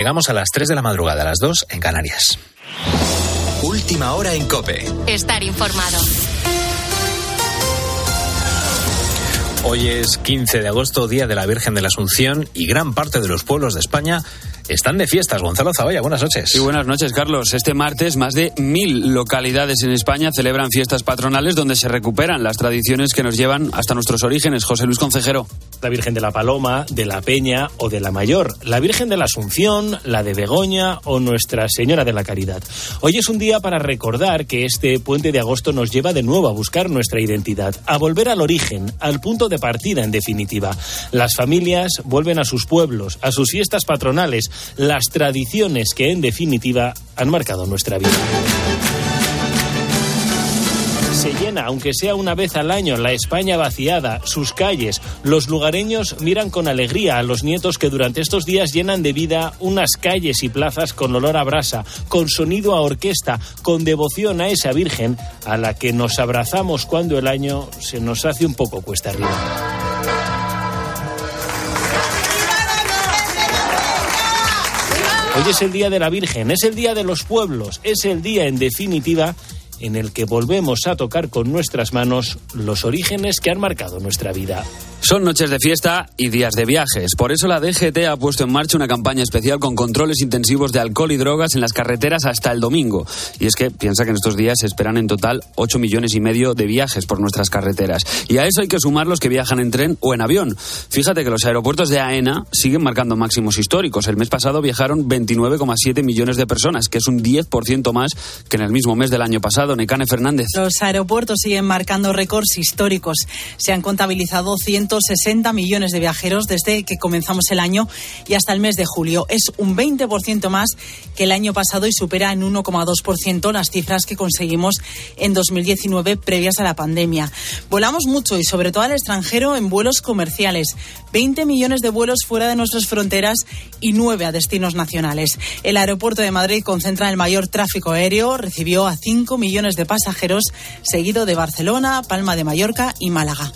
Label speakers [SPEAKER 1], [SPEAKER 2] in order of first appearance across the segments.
[SPEAKER 1] Llegamos a las 3 de la madrugada, a las 2 en Canarias.
[SPEAKER 2] Última hora en Cope.
[SPEAKER 3] Estar informado.
[SPEAKER 1] Hoy es 15 de agosto, Día de la Virgen de la Asunción, y gran parte de los pueblos de España están de fiestas. Gonzalo Zavalla, buenas noches.
[SPEAKER 4] Sí, buenas noches, Carlos. Este martes, más de mil localidades en España celebran fiestas patronales donde se recuperan las tradiciones que nos llevan hasta nuestros orígenes. José Luis Concejero
[SPEAKER 5] la Virgen de la Paloma, de la Peña o de la Mayor, la Virgen de la Asunción, la de Begoña o Nuestra Señora de la Caridad. Hoy es un día para recordar que este puente de agosto nos lleva de nuevo a buscar nuestra identidad, a volver al origen, al punto de partida en definitiva. Las familias vuelven a sus pueblos, a sus fiestas patronales, las tradiciones que en definitiva han marcado nuestra vida se llena, aunque sea una vez al año, la España vaciada, sus calles. Los lugareños miran con alegría a los nietos que durante estos días llenan de vida unas calles y plazas con olor a brasa, con sonido a orquesta, con devoción a esa Virgen a la que nos abrazamos cuando el año se nos hace un poco cuesta arriba. Hoy es el Día de la Virgen, es el Día de los Pueblos, es el día, en definitiva, en el que volvemos a tocar con nuestras manos los orígenes que han marcado nuestra vida.
[SPEAKER 4] Son noches de fiesta y días de viajes. Por eso la DGT ha puesto en marcha una campaña especial con controles intensivos de alcohol y drogas en las carreteras hasta el domingo. Y es que piensa que en estos días se esperan en total 8 millones y medio de viajes por nuestras carreteras. Y a eso hay que sumar los que viajan en tren o en avión. Fíjate que los aeropuertos de AENA siguen marcando máximos históricos. El mes pasado viajaron 29,7 millones de personas, que es un 10% más que en el mismo mes del año pasado. Necane Fernández.
[SPEAKER 6] Los aeropuertos siguen marcando récords históricos. Se han contabilizado 100 160 millones de viajeros desde que comenzamos el año y hasta el mes de julio. Es un 20% más que el año pasado y supera en 1,2% las cifras que conseguimos en 2019 previas a la pandemia. Volamos mucho y sobre todo al extranjero en vuelos comerciales. 20 millones de vuelos fuera de nuestras fronteras y 9 a destinos nacionales. El aeropuerto de Madrid concentra el mayor tráfico aéreo, recibió a 5 millones de pasajeros, seguido de Barcelona, Palma de Mallorca y Málaga.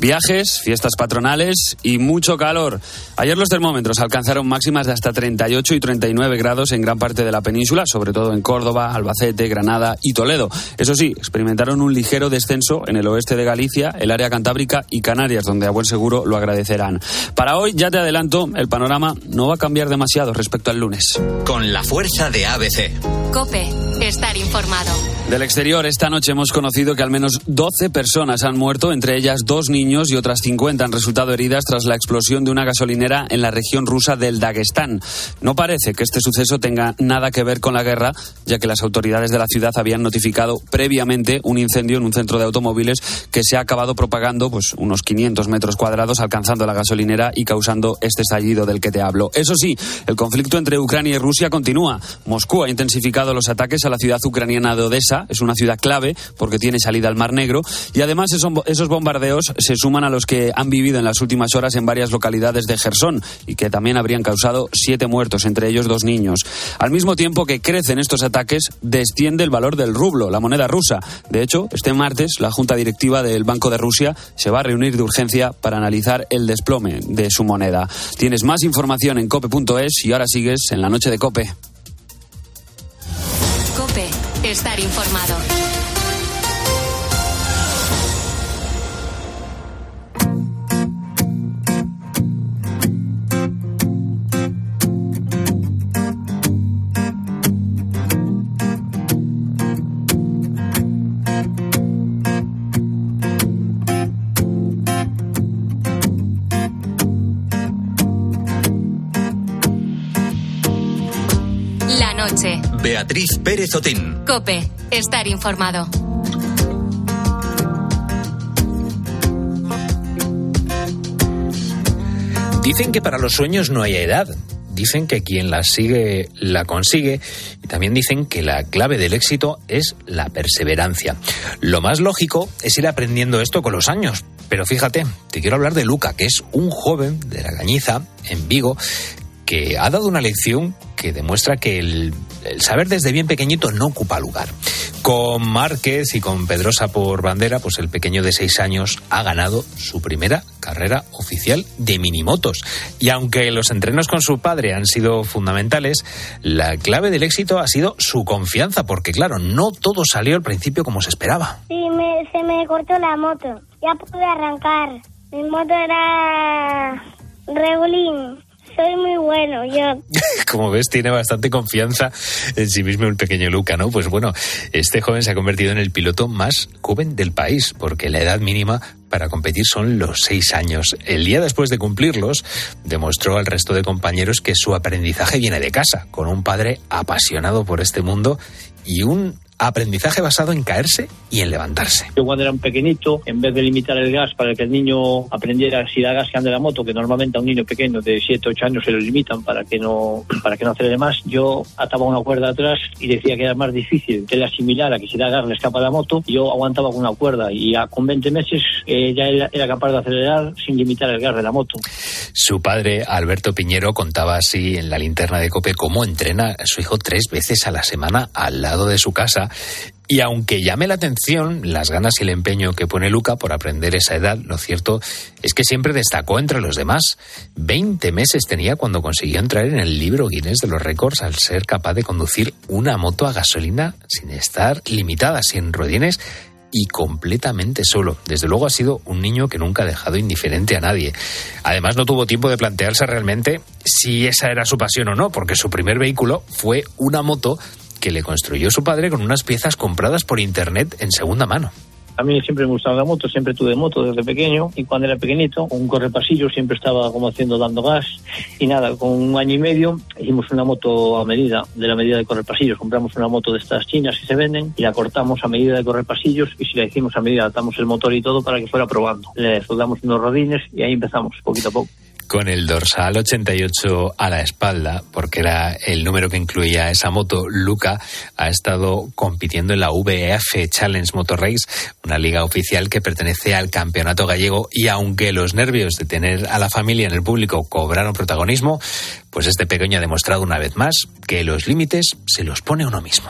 [SPEAKER 4] Viajes, fiestas patronales y mucho calor. Ayer los termómetros alcanzaron máximas de hasta 38 y 39 grados en gran parte de la península, sobre todo en Córdoba, Albacete, Granada y Toledo. Eso sí, experimentaron un ligero descenso en el oeste de Galicia, el área cantábrica y Canarias, donde a buen seguro lo agradecerán. Para hoy, ya te adelanto, el panorama no va a cambiar demasiado respecto al lunes.
[SPEAKER 2] Con la fuerza de ABC.
[SPEAKER 3] Cope, estar informado.
[SPEAKER 4] Del exterior, esta noche hemos conocido que al menos 12 personas han muerto, entre ellas dos niños y otras 50 han resultado heridas tras la explosión de una gasolinera en la región rusa del Dagestán. No parece que este suceso tenga nada que ver con la guerra, ya que las autoridades de la ciudad habían notificado previamente un incendio en un centro de automóviles que se ha acabado propagando pues, unos 500 metros cuadrados, alcanzando la gasolinera y causando este estallido del que te hablo. Eso sí, el conflicto entre Ucrania y Rusia continúa. Moscú ha intensificado los ataques a la ciudad ucraniana de Odessa, es una ciudad clave porque tiene salida al Mar Negro, y además esos bombardeos se suman a los que han vivido en las últimas horas en varias localidades de Gerson y que también habrían causado siete muertos, entre ellos dos niños. Al mismo tiempo que crecen estos ataques, desciende el valor del rublo, la moneda rusa. De hecho, este martes la Junta Directiva del Banco de Rusia se va a reunir de urgencia para analizar el desplome de su moneda. Tienes más información en cope.es y ahora sigues en la noche de Cope.
[SPEAKER 3] Cope, estar informado.
[SPEAKER 2] Beatriz Pérez Otín.
[SPEAKER 3] Cope, estar informado.
[SPEAKER 1] Dicen que para los sueños no hay edad. Dicen que quien la sigue la consigue y también dicen que la clave del éxito es la perseverancia. Lo más lógico es ir aprendiendo esto con los años. Pero fíjate, te quiero hablar de Luca, que es un joven de la Gañiza, en Vigo, que ha dado una lección que demuestra que el, saber desde bien pequeñito no ocupa lugar. Con Márquez y con Pedrosa por bandera, pues el pequeño de seis años ha ganado su primera carrera oficial de minimotos. Y aunque los entrenos con su padre han sido fundamentales, la clave del éxito ha sido su confianza, porque claro, no todo salió al principio como se esperaba.
[SPEAKER 7] Sí, se me cortó la moto. Ya pude arrancar. Mi moto era regulín soy muy bueno, yo.
[SPEAKER 1] Como ves, tiene bastante confianza en sí mismo el pequeño Luca, ¿no? Pues bueno, este joven se ha convertido en el piloto más joven del país, porque la edad mínima para competir son los seis años. El día después de cumplirlos, demostró al resto de compañeros que su aprendizaje viene de casa, con un padre apasionado por este mundo y un aprendizaje basado en caerse y en levantarse.
[SPEAKER 8] Yo cuando era un pequeñito, en vez de limitar el gas para que el niño aprendiera si da gas que ande la moto, que normalmente a un niño pequeño de 7, 8 años se lo limitan para que no para que no acelere más, yo ataba una cuerda atrás y decía que era más difícil que le asimilara que si da gas le escapa la moto. Yo aguantaba con una cuerda y con 20 meses eh, ya era capaz de acelerar sin limitar el gas de la moto.
[SPEAKER 1] Su padre, Alberto Piñero, contaba así en la linterna de Cope cómo entrena a su hijo tres veces a la semana al lado de su casa y aunque llame la atención las ganas y el empeño que pone Luca por aprender esa edad, lo cierto es que siempre destacó entre los demás. Veinte meses tenía cuando consiguió entrar en el libro Guinness de los récords al ser capaz de conducir una moto a gasolina sin estar limitada, sin ruedines y completamente solo. Desde luego ha sido un niño que nunca ha dejado indiferente a nadie. Además no tuvo tiempo de plantearse realmente si esa era su pasión o no, porque su primer vehículo fue una moto que le construyó su padre con unas piezas compradas por internet en segunda mano.
[SPEAKER 8] A mí siempre me gustaba la moto, siempre tuve moto desde pequeño y cuando era pequeñito, un correpasillo siempre estaba como haciendo dando gas y nada, con un año y medio hicimos una moto a medida, de la medida de correpasillos. Compramos una moto de estas chinas que se venden y la cortamos a medida de correpasillos y si la hicimos a medida, atamos el motor y todo para que fuera probando. Le soldamos unos rodines y ahí empezamos, poquito a poco
[SPEAKER 1] con el dorsal 88 a la espalda, porque era el número que incluía esa moto, Luca ha estado compitiendo en la VF Challenge Motor Race, una liga oficial que pertenece al campeonato gallego y aunque los nervios de tener a la familia en el público cobraron protagonismo, pues este pequeño ha demostrado una vez más que los límites se los pone uno mismo.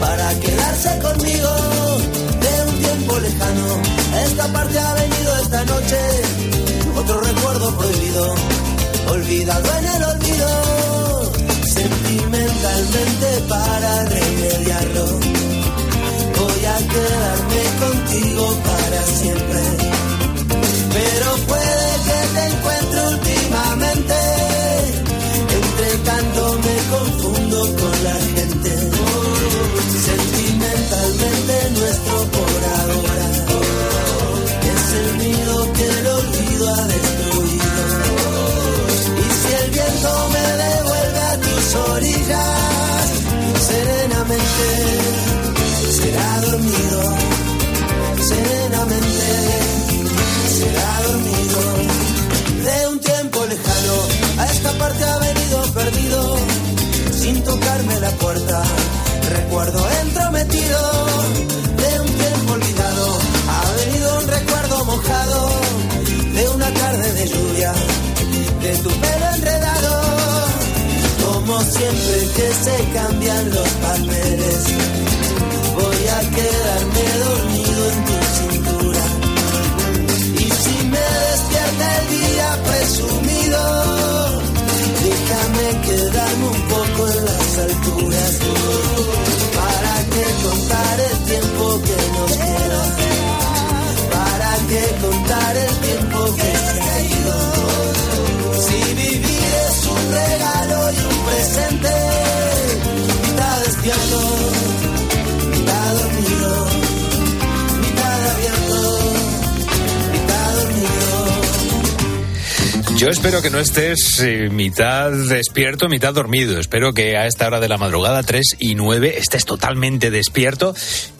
[SPEAKER 9] Para quedarse conmigo de un tiempo lejano. Esta parte ha venido esta noche otro recuerdo prohibido, olvidado en el olvido, sentimentalmente para remediarlo. Voy a quedarme contigo para siempre, dormido, serenamente será dormido. De un tiempo lejano a esta parte a perdido sin tocarme la puerta. Recuerdo entrometido de un tiempo olvidado. Ha venido un recuerdo mojado de una tarde de lluvia, de tu pelo enredado. Como siempre que se cambian los palmeres,
[SPEAKER 1] Yo espero que no estés eh, mitad despierto, mitad dormido. Espero que a esta hora de la madrugada, 3 y 9, estés totalmente despierto.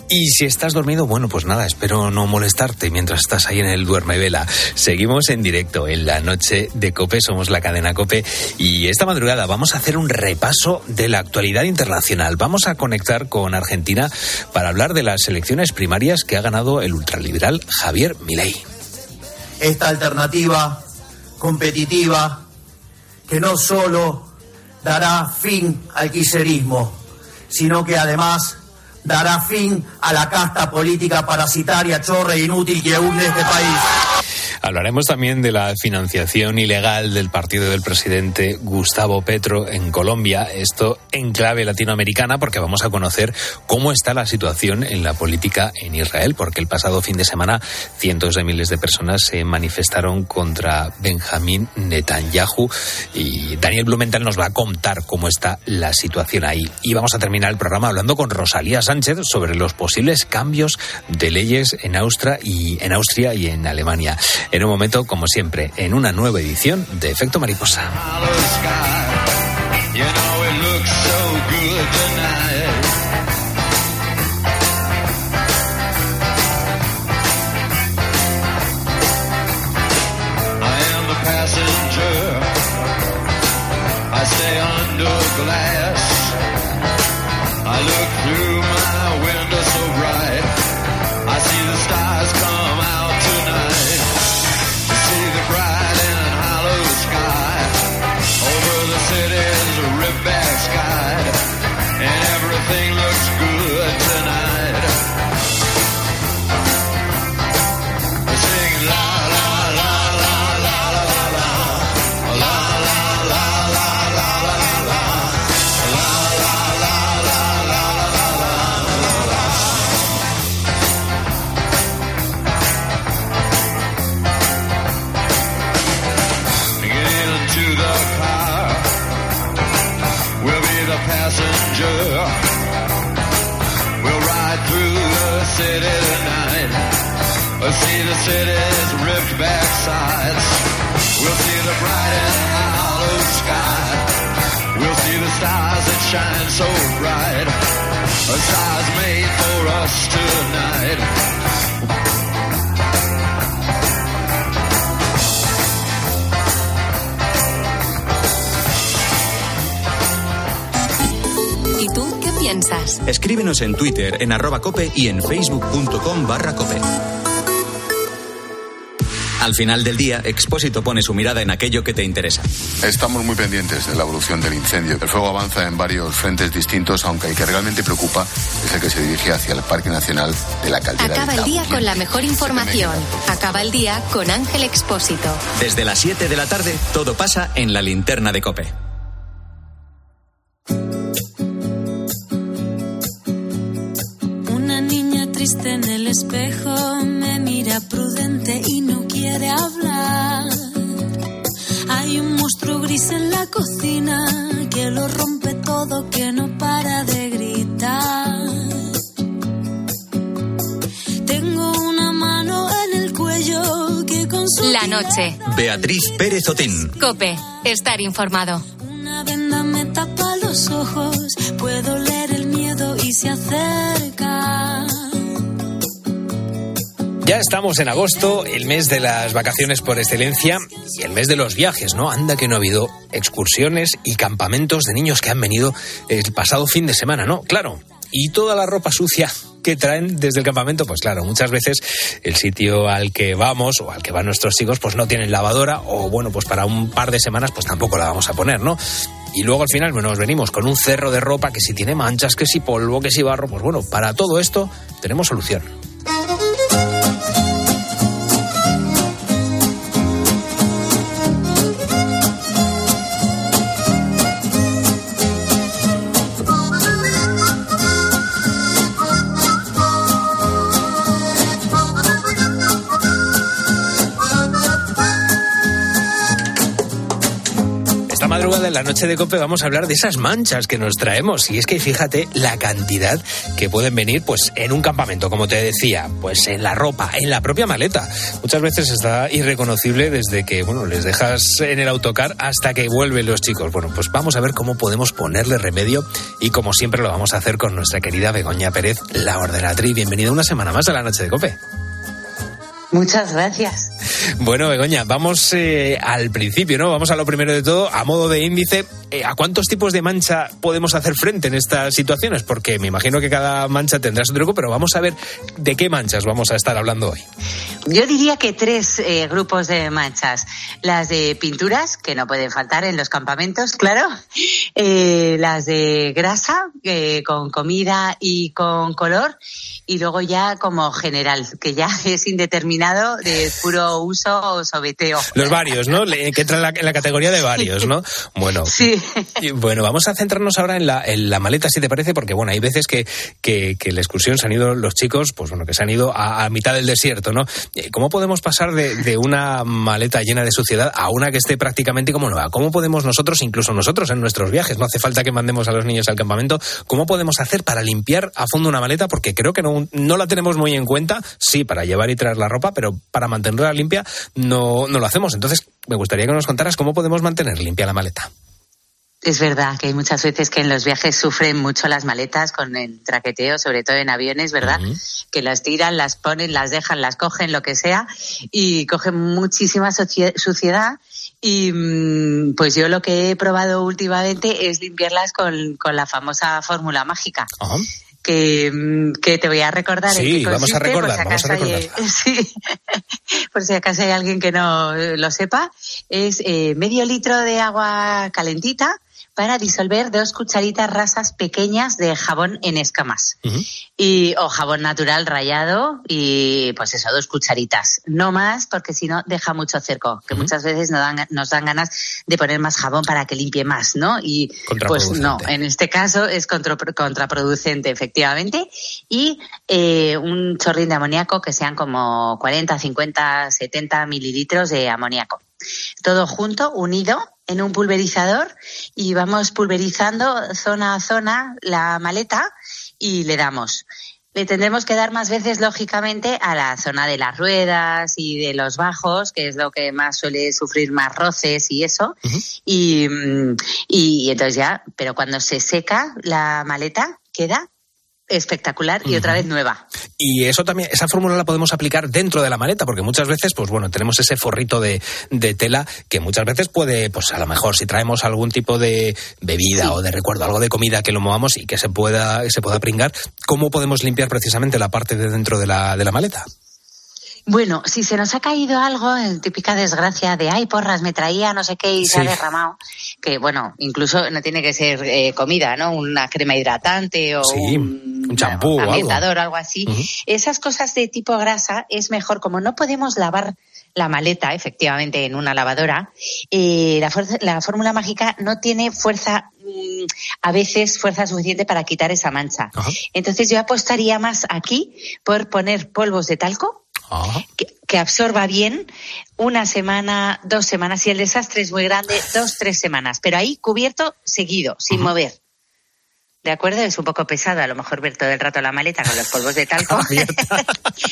[SPEAKER 1] Y si estás dormido, bueno, pues nada, espero no molestarte mientras estás ahí en el duerme vela. Seguimos en directo en la noche de Cope, somos la cadena Cope y esta madrugada vamos a hacer un repaso de la actualidad internacional. Vamos a conectar con Argentina para hablar de las elecciones primarias que ha ganado el ultraliberal Javier Milei.
[SPEAKER 10] esta alternativa competitiva que no solo dará fin al quiserismo, sino que además dará fin a la casta política parasitaria, chorra e inútil que hunde este país.
[SPEAKER 1] Hablaremos también de la financiación ilegal del partido del presidente Gustavo Petro en Colombia, esto en clave latinoamericana, porque vamos a conocer cómo está la situación en la política en Israel, porque el pasado fin de semana cientos de miles de personas se manifestaron contra Benjamín Netanyahu y Daniel Blumenthal nos va a contar cómo está la situación ahí. Y vamos a terminar el programa hablando con Rosalía Sánchez sobre los posibles cambios de leyes en Austria y en Austria y en Alemania en un momento, como siempre, en una nueva edición de Efecto Mariposa.
[SPEAKER 2] En Twitter, en arroba cope y en facebook.com barra cope. Al final del día, Expósito pone su mirada en aquello que te interesa.
[SPEAKER 11] Estamos muy pendientes de la evolución del incendio. El fuego avanza en varios frentes distintos, aunque el que realmente preocupa es el que se dirige hacia el Parque Nacional de la Caldera.
[SPEAKER 3] Acaba el día con la mejor información. Acaba el día con Ángel Expósito.
[SPEAKER 2] Desde las 7 de la tarde, todo pasa en la linterna de Cope.
[SPEAKER 12] La
[SPEAKER 3] noche.
[SPEAKER 2] Beatriz Pérez Otín.
[SPEAKER 3] Cope. Estar informado.
[SPEAKER 12] Una venda me tapa los ojos, puedo leer el miedo y se acerca.
[SPEAKER 1] Ya estamos en agosto, el mes de las vacaciones por excelencia y el mes de los viajes, ¿no? Anda que no ha habido excursiones y campamentos de niños que han venido el pasado fin de semana, ¿no? Claro. Y toda la ropa sucia que traen desde el campamento, pues claro, muchas veces el sitio al que vamos o al que van nuestros hijos, pues no tienen lavadora o bueno, pues para un par de semanas pues tampoco la vamos a poner, ¿no? Y luego al final nos venimos con un cerro de ropa que si tiene manchas, que si polvo, que si barro, pues bueno, para todo esto tenemos solución. La noche de cope vamos a hablar de esas manchas que nos traemos. Y es que fíjate la cantidad que pueden venir pues en un campamento como te decía pues en la ropa en la propia maleta. Muchas veces está irreconocible desde que bueno les dejas en el autocar hasta que vuelven los chicos. Bueno pues vamos a ver cómo podemos ponerle remedio y como siempre lo vamos a hacer con nuestra querida Begoña Pérez la ordenatriz. Bienvenida una semana más a la noche de cope
[SPEAKER 13] Muchas gracias.
[SPEAKER 1] Bueno, Begoña, vamos eh, al principio, ¿no? Vamos a lo primero de todo, a modo de índice, ¿a cuántos tipos de mancha podemos hacer frente en estas situaciones? Porque me imagino que cada mancha tendrá su truco, pero vamos a ver de qué manchas vamos a estar hablando hoy.
[SPEAKER 13] Yo diría que tres eh, grupos de manchas. Las de pinturas, que no pueden faltar en los campamentos, claro. Eh, las de grasa, eh, con comida y con color. Y luego ya como general, que ya es indeterminado de puro uso o sobeteo.
[SPEAKER 1] Los varios, ¿no? Que entra en la, en la categoría de varios, ¿no? Bueno,
[SPEAKER 13] Sí.
[SPEAKER 1] Bueno, vamos a centrarnos ahora en la, maleta, si te parece, porque bueno, hay veces que, la excursión se han ido los chicos, pues bueno, que se han ido a, mitad del desierto, ¿no? Eh, ¿Cómo podemos pasar de, de una maleta llena de suciedad a una que esté prácticamente como nueva? ¿Cómo podemos nosotros, incluso nosotros en nuestros viajes, no hace falta que mandemos a los niños al campamento, cómo podemos hacer para limpiar a fondo una maleta? Porque creo que no, no la tenemos muy en cuenta, sí, para llevar y traer la ropa, pero para mantenerla limpia no, no lo hacemos. Entonces, me gustaría que nos contaras cómo podemos mantener limpia la maleta.
[SPEAKER 13] Es verdad que hay muchas veces que en los viajes sufren mucho las maletas con el traqueteo, sobre todo en aviones, ¿verdad? Que las tiran, las ponen, las dejan, las cogen, lo que sea, y cogen muchísima suciedad. Y mm, pues yo lo que he probado últimamente es limpiarlas con, con la famosa fórmula mágica. Que, mm, que te voy a recordar.
[SPEAKER 1] Sí,
[SPEAKER 13] qué
[SPEAKER 1] vamos a
[SPEAKER 13] consiste, por si
[SPEAKER 1] recordar, vamos a
[SPEAKER 13] acaso hay- sí, por si acaso hay alguien que no lo sepa, es eh, medio litro de agua calentita para disolver dos cucharitas rasas pequeñas de jabón en escamas. Y, o jabón natural rallado y pues eso, dos cucharitas. No más porque si no deja mucho cerco, que muchas veces nos dan, nos dan ganas de poner más jabón para que limpie más, ¿no? Y pues no, en este caso es contra- contraproducente, efectivamente. Y eh, un chorrín de amoníaco que sean como 40, 50, 70 mililitros de amoníaco. Todo junto, unido en un pulverizador y vamos pulverizando zona a zona la maleta y le damos. Le tendremos que dar más veces, lógicamente, a la zona de las ruedas y de los bajos, que es lo que más suele sufrir más roces y eso. y, mm, y entonces ya, pero cuando se seca la maleta, queda espectacular y otra vez nueva.
[SPEAKER 1] Y eso también, esa fórmula la podemos aplicar dentro de la maleta, porque muchas veces, pues bueno, tenemos ese forrito de, de tela que muchas veces puede, pues a lo mejor si traemos algún tipo de bebida o de recuerdo, algo de comida que lo movamos y que se pueda, se pueda pringar, ¿cómo podemos limpiar precisamente la parte de dentro de la, de la maleta?
[SPEAKER 13] Bueno, si se nos ha caído algo, en típica desgracia de, ay, porras, me traía no sé qué y se ha derramado, que bueno, incluso no tiene que ser eh, comida, ¿no? Una crema hidratante o
[SPEAKER 1] Sí,
[SPEAKER 13] un
[SPEAKER 1] un champú o algo.
[SPEAKER 13] así. Esas cosas de tipo grasa es mejor, como no podemos lavar la maleta, efectivamente, en una lavadora, eh, la, la fórmula mágica no tiene fuerza, mm, a veces fuerza suficiente para quitar esa mancha. Entonces yo apostaría más aquí por poner polvos de talco, que, que absorba bien una semana, dos semanas. Si el desastre es muy grande, dos, tres semanas. Pero ahí cubierto seguido, sin mover. ¿De acuerdo? Es un poco pesado a lo mejor ver todo el rato la maleta con los polvos de talco.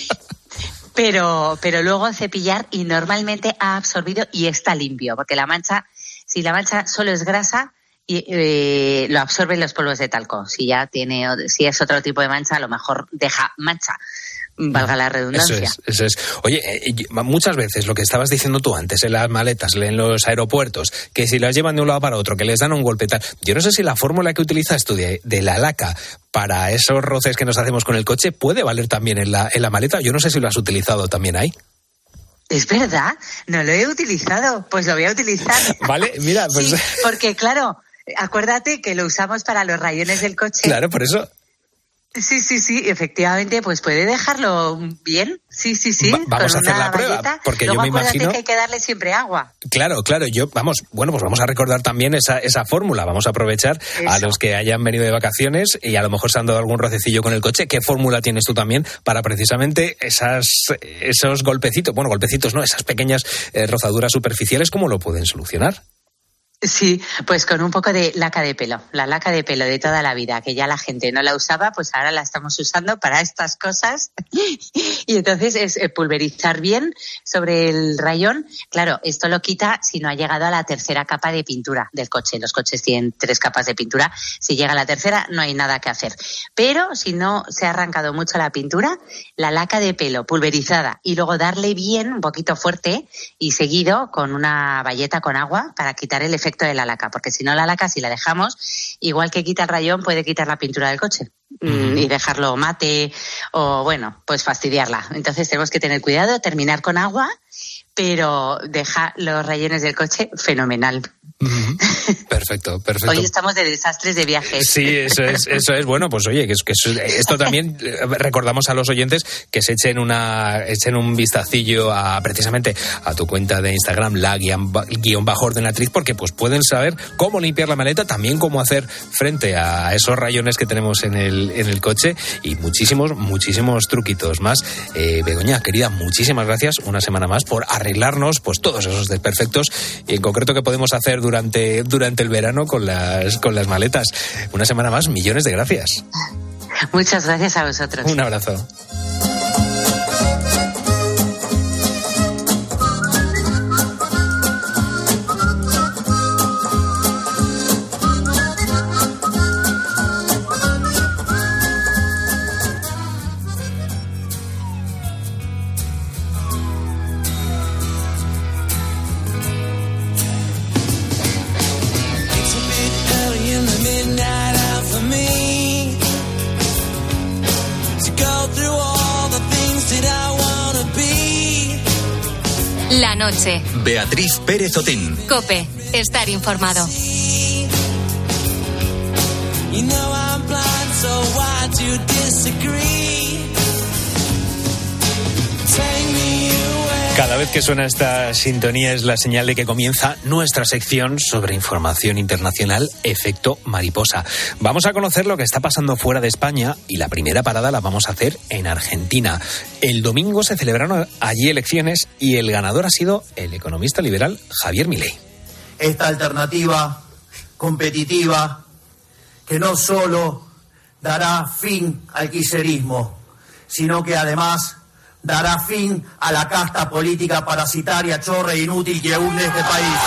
[SPEAKER 13] pero, pero luego cepillar y normalmente ha absorbido y está limpio. Porque la mancha, si la mancha solo es grasa, y, eh, lo absorben los polvos de talco. Si ya tiene, si es otro tipo de mancha, a lo mejor deja mancha. Valga la
[SPEAKER 1] Eso
[SPEAKER 13] redundancia.
[SPEAKER 1] es, eso es. Oye, eh, muchas veces lo que estabas diciendo tú antes en las maletas, en los aeropuertos, que si las llevan de un lado para otro, que les dan un golpe tal. Yo no sé si la fórmula que utilizas tú de, de la laca para esos roces que nos hacemos con el coche puede valer también en la, en la maleta. Yo no sé si lo has utilizado también ahí.
[SPEAKER 13] Es verdad, no lo he utilizado, pues lo voy a utilizar.
[SPEAKER 1] Vale, mira, pues
[SPEAKER 13] Sí, porque claro, acuérdate que lo usamos para los rayones del coche.
[SPEAKER 1] claro, por eso.
[SPEAKER 13] Sí, sí, sí, efectivamente, pues puede dejarlo bien. Sí, sí, sí.
[SPEAKER 1] Va- vamos a hacer la prueba, porque yo me imagino-
[SPEAKER 13] que hay que darle siempre agua.
[SPEAKER 1] Claro, claro, yo, vamos, bueno, pues vamos a recordar también esa, esa fórmula, vamos a aprovechar a los que hayan venido de vacaciones y a lo mejor se han dado algún rocecillo con el coche, ¿qué fórmula tienes tú también para precisamente esas, esos golpecitos, bueno, golpecitos no, esas pequeñas eh, rozaduras superficiales, ¿cómo lo pueden solucionar?
[SPEAKER 13] Sí, pues con un poco de laca de pelo, la laca de pelo de toda la vida, que ya la gente no la usaba, pues ahora la estamos usando para estas cosas. y entonces es eh, pulverizar bien sobre el rayón. Claro, esto lo quita si no ha llegado a la tercera capa de pintura del coche. Los coches tienen tres capas de pintura. Si llega a la tercera, no hay nada que hacer. Pero si no se ha arrancado mucho la pintura, la laca de pelo pulverizada y luego darle bien, un poquito fuerte y seguido con una bayeta con agua para quitar el efecto efecto de la laca, porque si no la laca, si la dejamos, igual que quita el rayón, puede quitar la pintura del coche mm, y dejarlo mate o, bueno, pues fastidiarla. Entonces tenemos que tener cuidado, terminar con agua, pero deja los rayones del coche fenomenal.
[SPEAKER 1] Perfecto, perfecto.
[SPEAKER 13] Hoy estamos de desastres de viajes.
[SPEAKER 1] Sí, eso es, eso es. Bueno, pues oye, que, que esto también eh, recordamos a los oyentes que se echen una, echen un vistacillo a precisamente a tu cuenta de Instagram, la guion bajo ordenatriz, porque pues pueden saber cómo limpiar la maleta, también cómo hacer frente a esos rayones que tenemos en el, en el coche y muchísimos, muchísimos truquitos más. Eh, Begoña, querida, muchísimas gracias una semana más por arreglarnos pues todos esos desperfectos y en concreto que podemos hacer durante, durante el verano con las, con las maletas. Una semana más, millones de gracias.
[SPEAKER 13] Muchas gracias a vosotros.
[SPEAKER 1] Un abrazo.
[SPEAKER 3] Noche.
[SPEAKER 2] Beatriz Pérez Otín.
[SPEAKER 3] Cope, estar informado.
[SPEAKER 1] Cada que suena esta sintonía es la señal de que comienza nuestra sección sobre información internacional Efecto Mariposa. Vamos a conocer lo que está pasando fuera de España y la primera parada la vamos a hacer en Argentina. El domingo se celebraron allí elecciones y el ganador ha sido el economista liberal Javier Milei.
[SPEAKER 10] Esta alternativa competitiva que no solo dará fin al quiserismo, sino que además dará fin a la casta política parasitaria, chorra e inútil que hunde este país.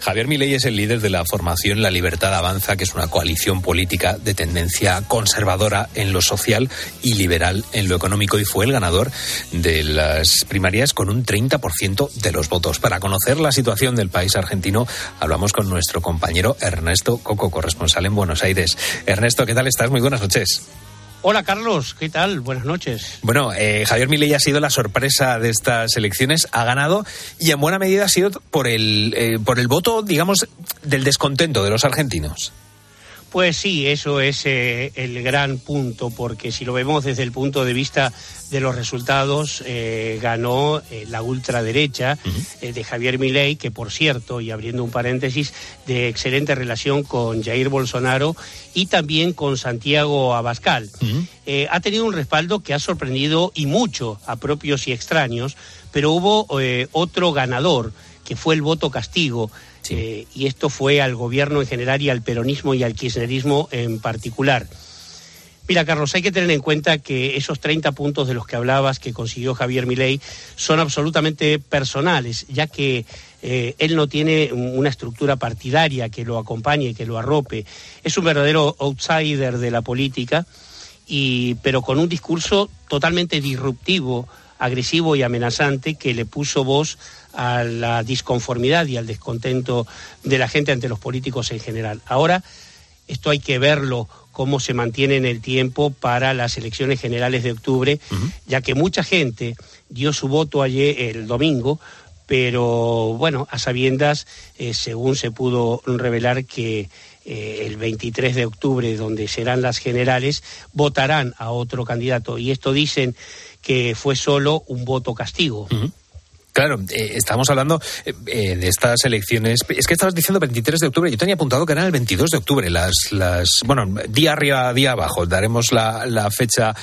[SPEAKER 1] Javier Milei es el líder de la formación La Libertad Avanza, que es una coalición política de tendencia conservadora en lo social y liberal en lo económico, y fue el ganador de las primarias con un 30% de los votos. Para conocer la situación del país argentino, hablamos con nuestro compañero Ernesto Coco, corresponsal en Buenos Aires. Ernesto, ¿qué tal estás? Muy buenas noches.
[SPEAKER 14] Hola Carlos, ¿qué tal? Buenas noches.
[SPEAKER 1] Bueno, eh, Javier Milei ha sido la sorpresa de estas elecciones, ha ganado y en buena medida ha sido por el, eh, por el voto, digamos, del descontento de los argentinos.
[SPEAKER 14] Pues sí, eso es eh, el gran punto, porque si lo vemos desde el punto de vista de los resultados, eh, ganó eh, la ultraderecha de Javier Milei, que por cierto, y abriendo un paréntesis, de excelente relación con Jair Bolsonaro y también con Santiago Abascal. ha tenido un respaldo que ha sorprendido y mucho a propios y extraños, pero hubo otro ganador, que fue el voto castigo eh, y esto fue al gobierno en general y al peronismo y al kirchnerismo en particular. Mira, Carlos, hay que tener en cuenta que esos 30 puntos de los que hablabas que consiguió Javier Milei son absolutamente personales, ya que eh, él no tiene una estructura partidaria que lo acompañe, que lo arrope. Es un verdadero outsider de la política, y, pero con un discurso totalmente disruptivo, agresivo y amenazante que le puso voz a la disconformidad y al descontento de la gente ante los políticos en general. Ahora, esto hay que verlo cómo se mantiene en el tiempo para las elecciones generales de octubre, ya que mucha gente dio su voto ayer el domingo, pero bueno, a sabiendas, eh, según se pudo revelar que eh, el 23 de octubre, donde serán las generales, votarán a otro candidato. Y esto dicen que fue solo un voto castigo.
[SPEAKER 1] Claro, eh, estamos hablando eh, eh, de estas elecciones. Es que estabas diciendo 23 de octubre. Yo tenía apuntado que eran el 22 de octubre. Las, las, bueno, día arriba, día abajo. Daremos la, la fecha.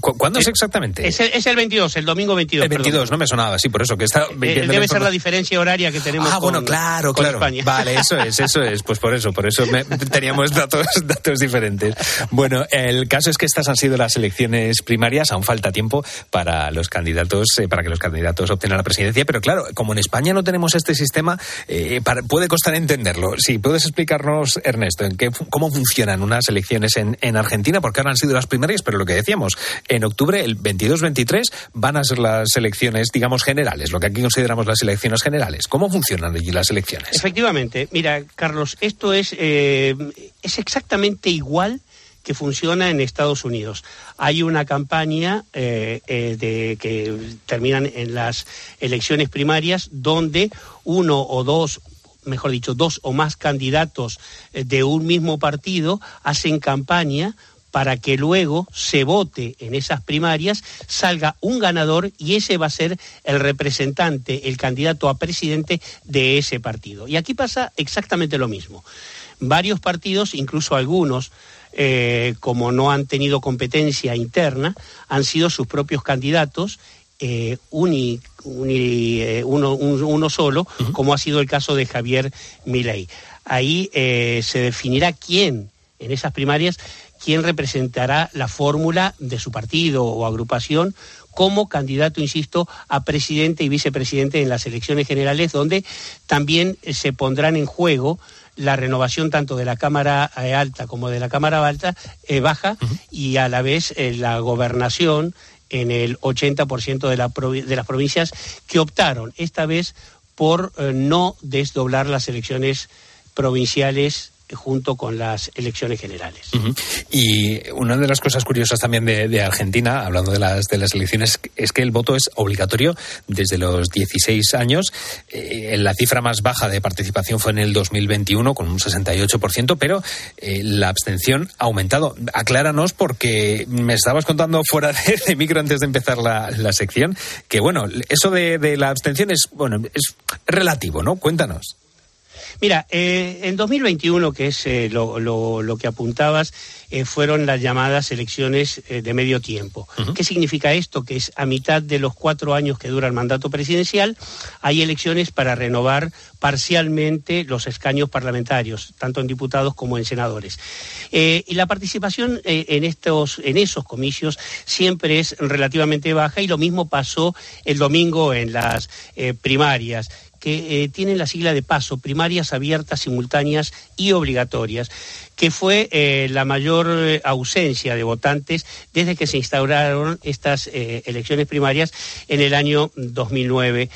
[SPEAKER 1] ¿Cuándo es exactamente?
[SPEAKER 14] Es el, es el 22, el domingo 22.
[SPEAKER 1] El 22, no me sonaba, sí, por eso que está.
[SPEAKER 14] debe ser la diferencia horaria que tenemos.
[SPEAKER 1] Ah, bueno, claro, claro. Vale, eso es, eso es. Pues por eso, por eso teníamos datos, datos diferentes. Bueno, el caso es que estas han sido las elecciones primarias. Aún falta tiempo para los candidatos, para que los candidatos obtiene la presidencia, pero claro, como en España no tenemos este sistema, eh, puede costar entenderlo. Si puedes explicarnos, Ernesto, en qué, cómo funcionan unas elecciones en, en Argentina, porque ahora han sido las primarias, pero lo que decíamos, en octubre, el 22-23, van a ser las elecciones, digamos, generales, lo que aquí consideramos las elecciones generales. ¿Cómo funcionan allí las elecciones?
[SPEAKER 14] Efectivamente, mira, Carlos, esto es, eh, es exactamente igual que funciona en Estados Unidos. Hay una campaña eh, eh, de, que terminan en las elecciones primarias donde uno o dos mejor dicho, dos o más candidatos eh, de un mismo partido hacen campaña para que luego se vote en esas primarias, salga un ganador y ese va a ser el representante, el candidato a presidente de ese partido. Y aquí pasa exactamente lo mismo. Varios partidos, incluso algunos, eh, como no han tenido competencia interna, han sido sus propios candidatos eh, uni- uni- eh, uno, un- uno solo, como ha sido el caso de Javier Milei. Ahí eh, se definirá quién, en esas primarias, quién representará la fórmula de su partido o agrupación como candidato, insisto, a presidente y vicepresidente en las elecciones generales, donde también se pondrán en juego la renovación tanto de la Cámara eh, Alta como de la Cámara Alta, eh, Baja y a la vez eh, la gobernación en el 80% de, la de las provincias que optaron esta vez por eh, no desdoblar las elecciones provinciales junto con las elecciones generales.
[SPEAKER 1] Y una de las cosas curiosas también de, de Argentina, hablando de las, de las elecciones, es que el voto es obligatorio desde los 16 años. Eh, la cifra más baja de participación fue en el 2021, con un 68%, pero eh, la abstención ha aumentado. Acláranos, porque me estabas contando fuera de, de micro antes de empezar la, la sección, que bueno, eso de, de la abstención es, bueno, es relativo, ¿no? Cuéntanos.
[SPEAKER 14] Mira, eh, en 2021, que es eh, lo, lo- lo que apuntabas, eh, fueron las llamadas elecciones de medio tiempo. ¿Qué significa esto? Que es a mitad de los cuatro años que dura el mandato presidencial, hay elecciones para renovar parcialmente los escaños parlamentarios, tanto en diputados como en senadores. Y la participación en, estos, en esos comicios siempre es relativamente baja y lo mismo pasó el domingo en las primarias que eh, tienen la sigla de paso, primarias abiertas, simultáneas y obligatorias, que fue eh, la mayor eh, ausencia de votantes desde que se instauraron estas elecciones primarias en el año 2009.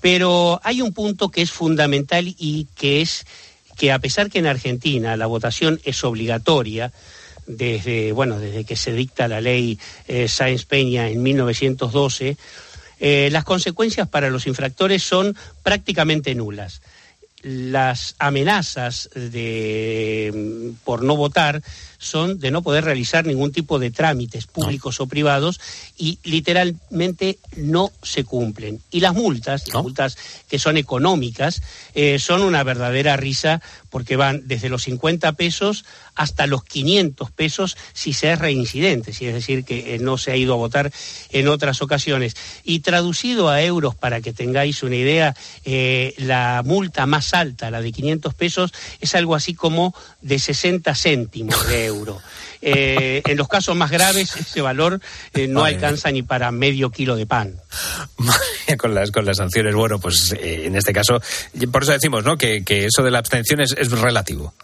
[SPEAKER 14] Pero hay un punto que es fundamental y que es que a pesar que en Argentina la votación es obligatoria, desde, bueno, desde que se dicta la ley Sáenz Peña en 1912, eh, las consecuencias para los infractores son prácticamente nulas. Las amenazas de, mm, por no votar son de no poder realizar ningún tipo de trámites públicos o privados y literalmente no se cumplen. Y las multas, las multas que son económicas, eh, son una verdadera risa porque van desde los 50 pesos hasta los 500 pesos si se es reincidente, si es decir, que eh, no se ha ido a votar en otras ocasiones. Y traducido a euros, para que tengáis una idea, eh, la multa más alta, la de 500 pesos, es algo así como de 60 céntimos de euro. Eh, en los casos más graves, ese valor eh, no alcanza ni para medio kilo de pan.
[SPEAKER 1] con las con las sanciones. Bueno, pues eh, en este caso, por eso decimos, ¿no? Que, que eso de la abstención es, es relativo.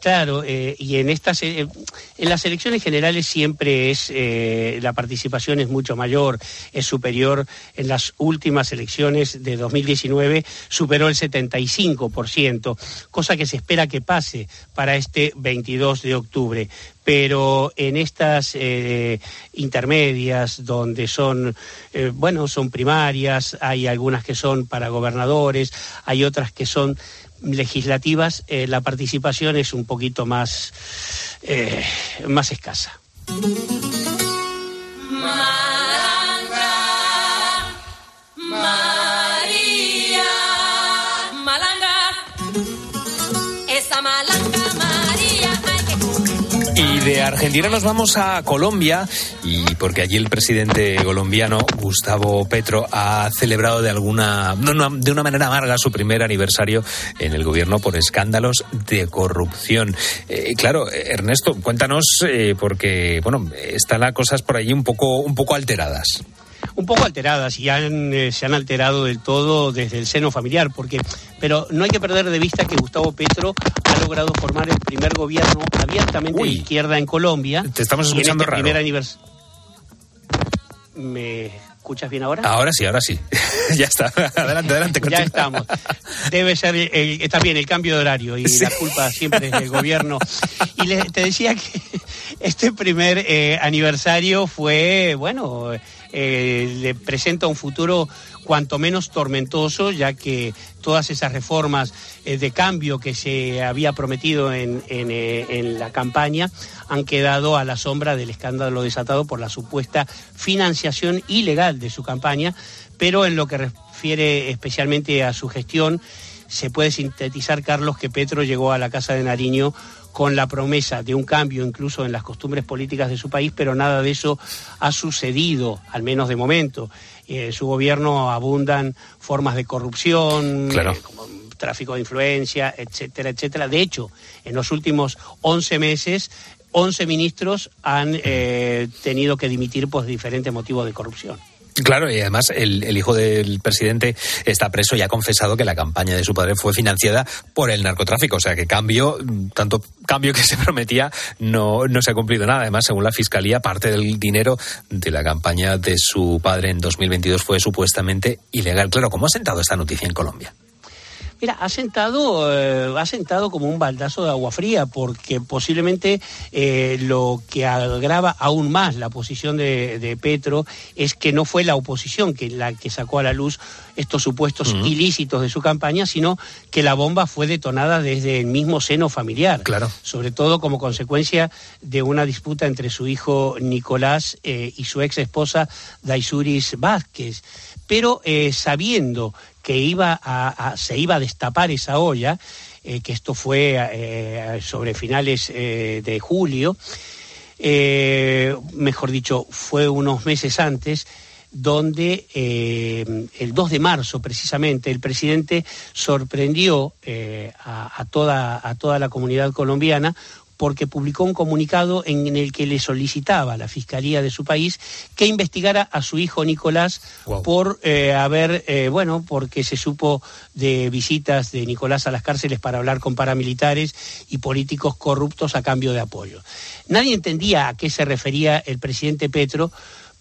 [SPEAKER 14] Claro, eh, y en estas eh, en las elecciones generales siempre es eh, la participación es mucho mayor, es superior. En las últimas elecciones de 2019 superó el 75%, cosa que se espera que pase para este 22 de octubre. Pero en estas intermedias, donde son, bueno, son primarias, hay algunas que son para gobernadores, hay otras que son legislativas, eh, la participación es un poquito más, eh, más escasa.
[SPEAKER 1] De Argentina nos vamos a Colombia y porque allí el presidente colombiano Gustavo Petro ha celebrado de alguna de una manera amarga su primer aniversario en el gobierno por escándalos de corrupción. Eh, claro, Ernesto, cuéntanos eh, porque bueno están las cosas por allí un poco un poco alteradas.
[SPEAKER 14] Un poco alteradas y han, eh, se han alterado del todo desde el seno familiar, porque, pero no hay que perder de vista que Gustavo Petro ha logrado formar el primer gobierno abiertamente de izquierda en Colombia.
[SPEAKER 1] Te estamos
[SPEAKER 14] en
[SPEAKER 1] escuchando
[SPEAKER 14] este
[SPEAKER 1] raro.
[SPEAKER 14] primer anivers- ¿Me escuchas bien ahora?
[SPEAKER 1] Ahora sí, ahora sí. ya está. Adelante, adelante.
[SPEAKER 14] Ya
[SPEAKER 1] continúa.
[SPEAKER 14] estamos. Debe ser el, el- también el cambio de horario y la culpa siempre es del gobierno. Y le- te decía que este primer eh, aniversario fue, bueno, eh, le presenta un futuro cuanto menos tormentoso, ya que todas esas reformas eh, de cambio que se había prometido eh, en la campaña han quedado a la sombra del escándalo desatado por la supuesta financiación ilegal de su campaña, pero en lo que refiere especialmente a su gestión, se puede sintetizar, Carlos, que Petro llegó a la Casa de Nariño con la promesa de un cambio incluso en las costumbres políticas de su país, pero nada de eso ha sucedido, al menos de momento. Eh, en su gobierno abundan formas de corrupción,
[SPEAKER 1] Claro.
[SPEAKER 14] eh, como tráfico de influencia, etcétera, etcétera. De hecho, en los últimos 11 meses, 11 ministros han eh, tenido que dimitir por diferentes motivos de corrupción.
[SPEAKER 1] Claro, y además el, el hijo del presidente está preso y ha confesado que la campaña de su padre fue financiada por el narcotráfico. O sea que cambio, tanto cambio que se prometía, no, no se ha cumplido nada. Además, según la fiscalía, parte del dinero de la campaña de su padre en 2022 fue supuestamente ilegal. Claro, ¿cómo ha sentado esta noticia en Colombia?
[SPEAKER 14] Mira, ha sentado, eh, ha sentado como un baldazo de agua fría, porque posiblemente eh, lo que agrava aún más la posición de, de Petro es que no fue la oposición que la que sacó a la luz estos supuestos ilícitos de su campaña, sino que la bomba fue detonada desde el mismo seno familiar.
[SPEAKER 1] Claro.
[SPEAKER 14] Sobre todo como consecuencia de una disputa entre su hijo Nicolás eh, y su ex esposa Daisuris Vázquez. Pero sabiendo que iba a, se iba a destapar esa olla, eh, que esto fue eh, sobre finales eh, de julio, mejor dicho, fue unos meses antes, donde el 2 de marzo precisamente el presidente sorprendió a toda, a toda la comunidad colombiana porque publicó un comunicado en el que le solicitaba a la Fiscalía de su país que investigara a su hijo Nicolás por eh, haber, eh, bueno, porque se supo de visitas de Nicolás a las cárceles para hablar con paramilitares y políticos corruptos a cambio de apoyo. Nadie entendía a qué se refería el presidente Petro,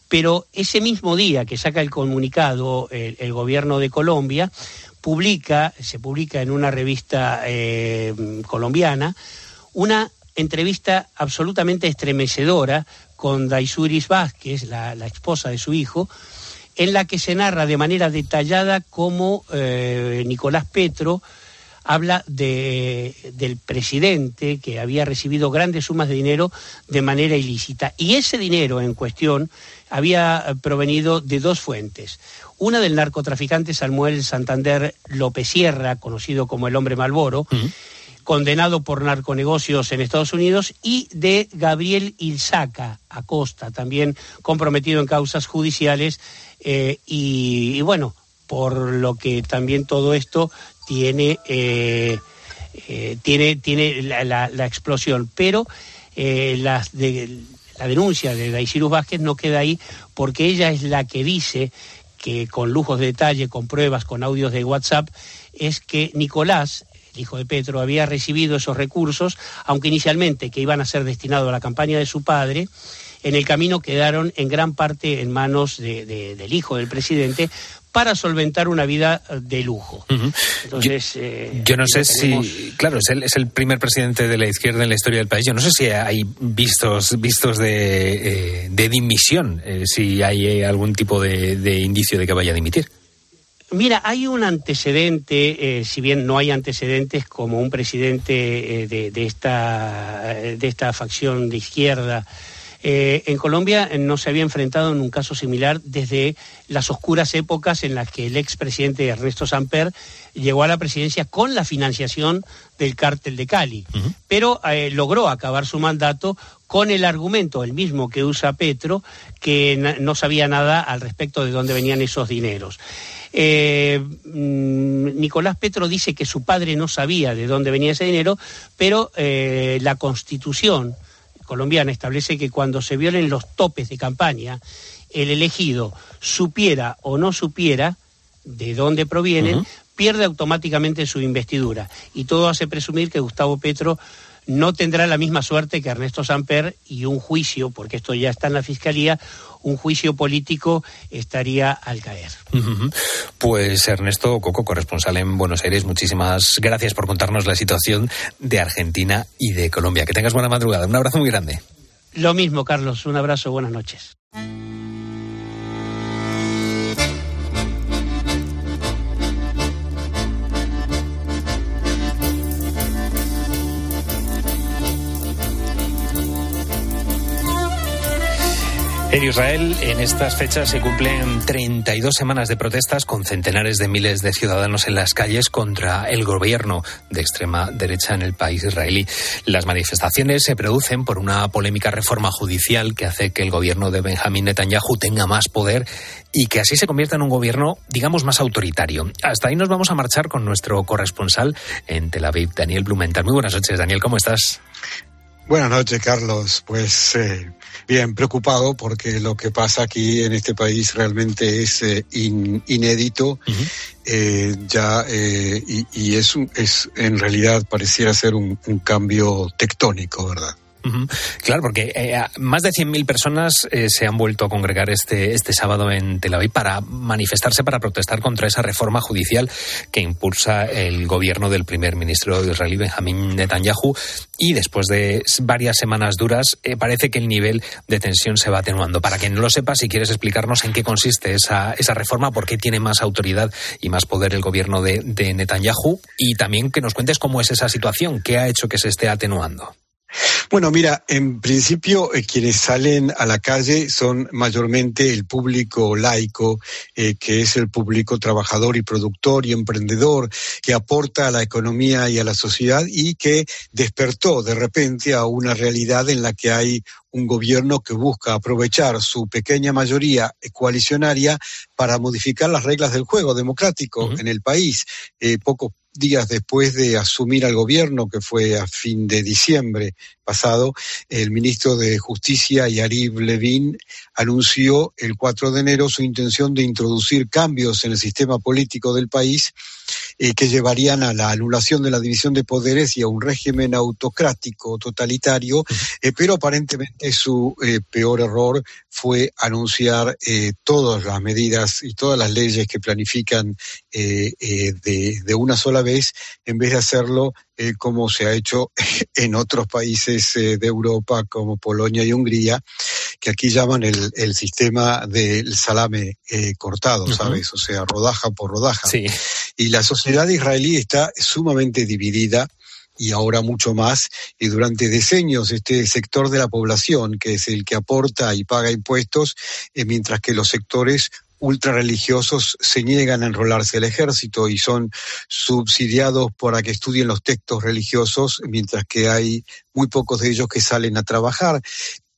[SPEAKER 14] pero ese mismo día que saca el comunicado el, el gobierno de Colombia, publica, se publica en una revista eh, colombiana, una entrevista absolutamente estremecedora con Daisuris Vázquez, la, esposa de su hijo, en la que se narra de manera detallada cómo eh, Nicolás Petro habla de, del presidente que había recibido grandes sumas de dinero de manera ilícita. Y ese dinero en cuestión había provenido de dos fuentes. Una del narcotraficante Samuel Santander López Sierra, conocido como el hombre Malboro, condenado por narconegocios en Estados Unidos, y de Gabriel Ilzaca Acosta, también comprometido en causas judiciales. eh, y, bueno, por lo que también todo esto tiene, eh, eh, tiene, tiene la, explosión. Pero la denuncia de Daisirus Vázquez no queda ahí porque ella es la que dice que con lujos de detalle, con pruebas, con audios de WhatsApp, es que Nicolás, hijo de Petro, había recibido esos recursos, aunque inicialmente que iban a ser destinados a la campaña de su padre, en el camino quedaron en gran parte en manos de- de- del hijo del presidente para solventar una vida de lujo. Entonces, eh,
[SPEAKER 1] Yo no sé
[SPEAKER 14] tenemos.
[SPEAKER 1] si, claro, es el, es el primer presidente de la izquierda en la historia del país. Yo no sé si hay vistos, vistos de, eh, de dimisión, eh, si hay eh, algún tipo de, de indicio de que vaya a dimitir.
[SPEAKER 14] Mira, hay un antecedente, eh, si bien no hay antecedentes como un presidente eh, de, de esta, de esta facción de izquierda. eh, en Colombia eh, no se había enfrentado en un caso similar desde las oscuras épocas en las que el expresidente Ernesto Samper llegó a la presidencia con la financiación del cártel de Cali, pero eh, logró acabar su mandato con el argumento, el mismo que usa Petro, que no sabía nada al respecto de dónde venían esos dineros. Eh, mm, Nicolás Petro dice que su padre no sabía de dónde venía ese dinero, pero eh, la constitución colombiana establece que cuando se violen los topes de campaña el elegido supiera o no supiera de dónde provienen, pierde automáticamente su investidura. Y todo hace presumir que Gustavo Petro no tendrá la misma suerte que Ernesto Samper y un juicio, porque esto ya está en la Fiscalía, un juicio político estaría al caer.
[SPEAKER 1] Pues Ernesto Coco, corresponsal en Buenos Aires, muchísimas gracias por contarnos la situación de Argentina y de Colombia. Que tengas buena madrugada. Un abrazo muy grande.
[SPEAKER 14] Lo mismo, Carlos. Un abrazo, buenas noches.
[SPEAKER 1] En Israel, en estas fechas se cumplen 32 semanas de protestas con centenares de miles de ciudadanos en las calles contra el gobierno de extrema derecha en el país israelí. Las manifestaciones se producen por una polémica reforma judicial que hace que el gobierno de Benjamín Netanyahu tenga más poder y que así se convierta en un gobierno, digamos, más autoritario. Hasta ahí nos vamos a marchar con nuestro corresponsal en Tel Aviv, Daniel Blumenthal. Muy buenas noches, Daniel, ¿cómo estás?
[SPEAKER 15] Buenas noches, Carlos. Pues eh, bien, preocupado porque lo que pasa aquí en este país realmente es eh, in- inédito. eh, ya eh, y, y es, un- es en realidad pareciera ser un, un cambio tectónico, ¿verdad?
[SPEAKER 1] Claro, porque eh, más de 100.000 personas eh, se han vuelto a congregar este, este sábado en Tel Aviv para manifestarse, para protestar contra esa reforma judicial que impulsa el gobierno del primer ministro israelí, Benjamín Netanyahu. Y después de varias semanas duras, eh, parece que el nivel de tensión se va atenuando. Para quien no lo sepa, si quieres explicarnos en qué consiste esa, esa reforma, por qué tiene más autoridad y más poder el gobierno de, de Netanyahu, y también que nos cuentes cómo es esa situación, qué ha hecho que se esté atenuando.
[SPEAKER 15] Bueno, mira, en principio eh, quienes salen a la calle son mayormente el público laico, eh, que es el público trabajador y productor y emprendedor, que aporta a la economía y a la sociedad y que despertó de repente a una realidad en la que hay un gobierno que busca aprovechar su pequeña mayoría coalicionaria para modificar las reglas del juego democrático en el país. Eh, pocos días después de asumir al gobierno, que fue a fin de diciembre pasado, el ministro de Justicia, Yariv Levin, anunció el 4 de enero su intención de introducir cambios en el sistema político del país eh, que llevarían a la anulación de la división de poderes y a un régimen autocrático totalitario, eh, pero aparentemente su eh, peor error fue anunciar eh, todas las medidas y todas las leyes que planifican eh, eh, de, de una sola vez, en vez de hacerlo eh, como se ha hecho en otros países eh, de Europa como Polonia y Hungría, que aquí llaman el, el sistema del salame eh, cortado. ¿sabes? O sea, rodaja por rodaja.
[SPEAKER 1] Sí.
[SPEAKER 15] Y la sociedad israelí está sumamente dividida y ahora mucho más. Y durante decenios este sector de la población, que es el que aporta y paga impuestos, eh, mientras que los sectores ultrarreligiosos se niegan a enrolarse al ejército y son subsidiados para que estudien los textos religiosos, mientras que hay muy pocos de ellos que salen a trabajar.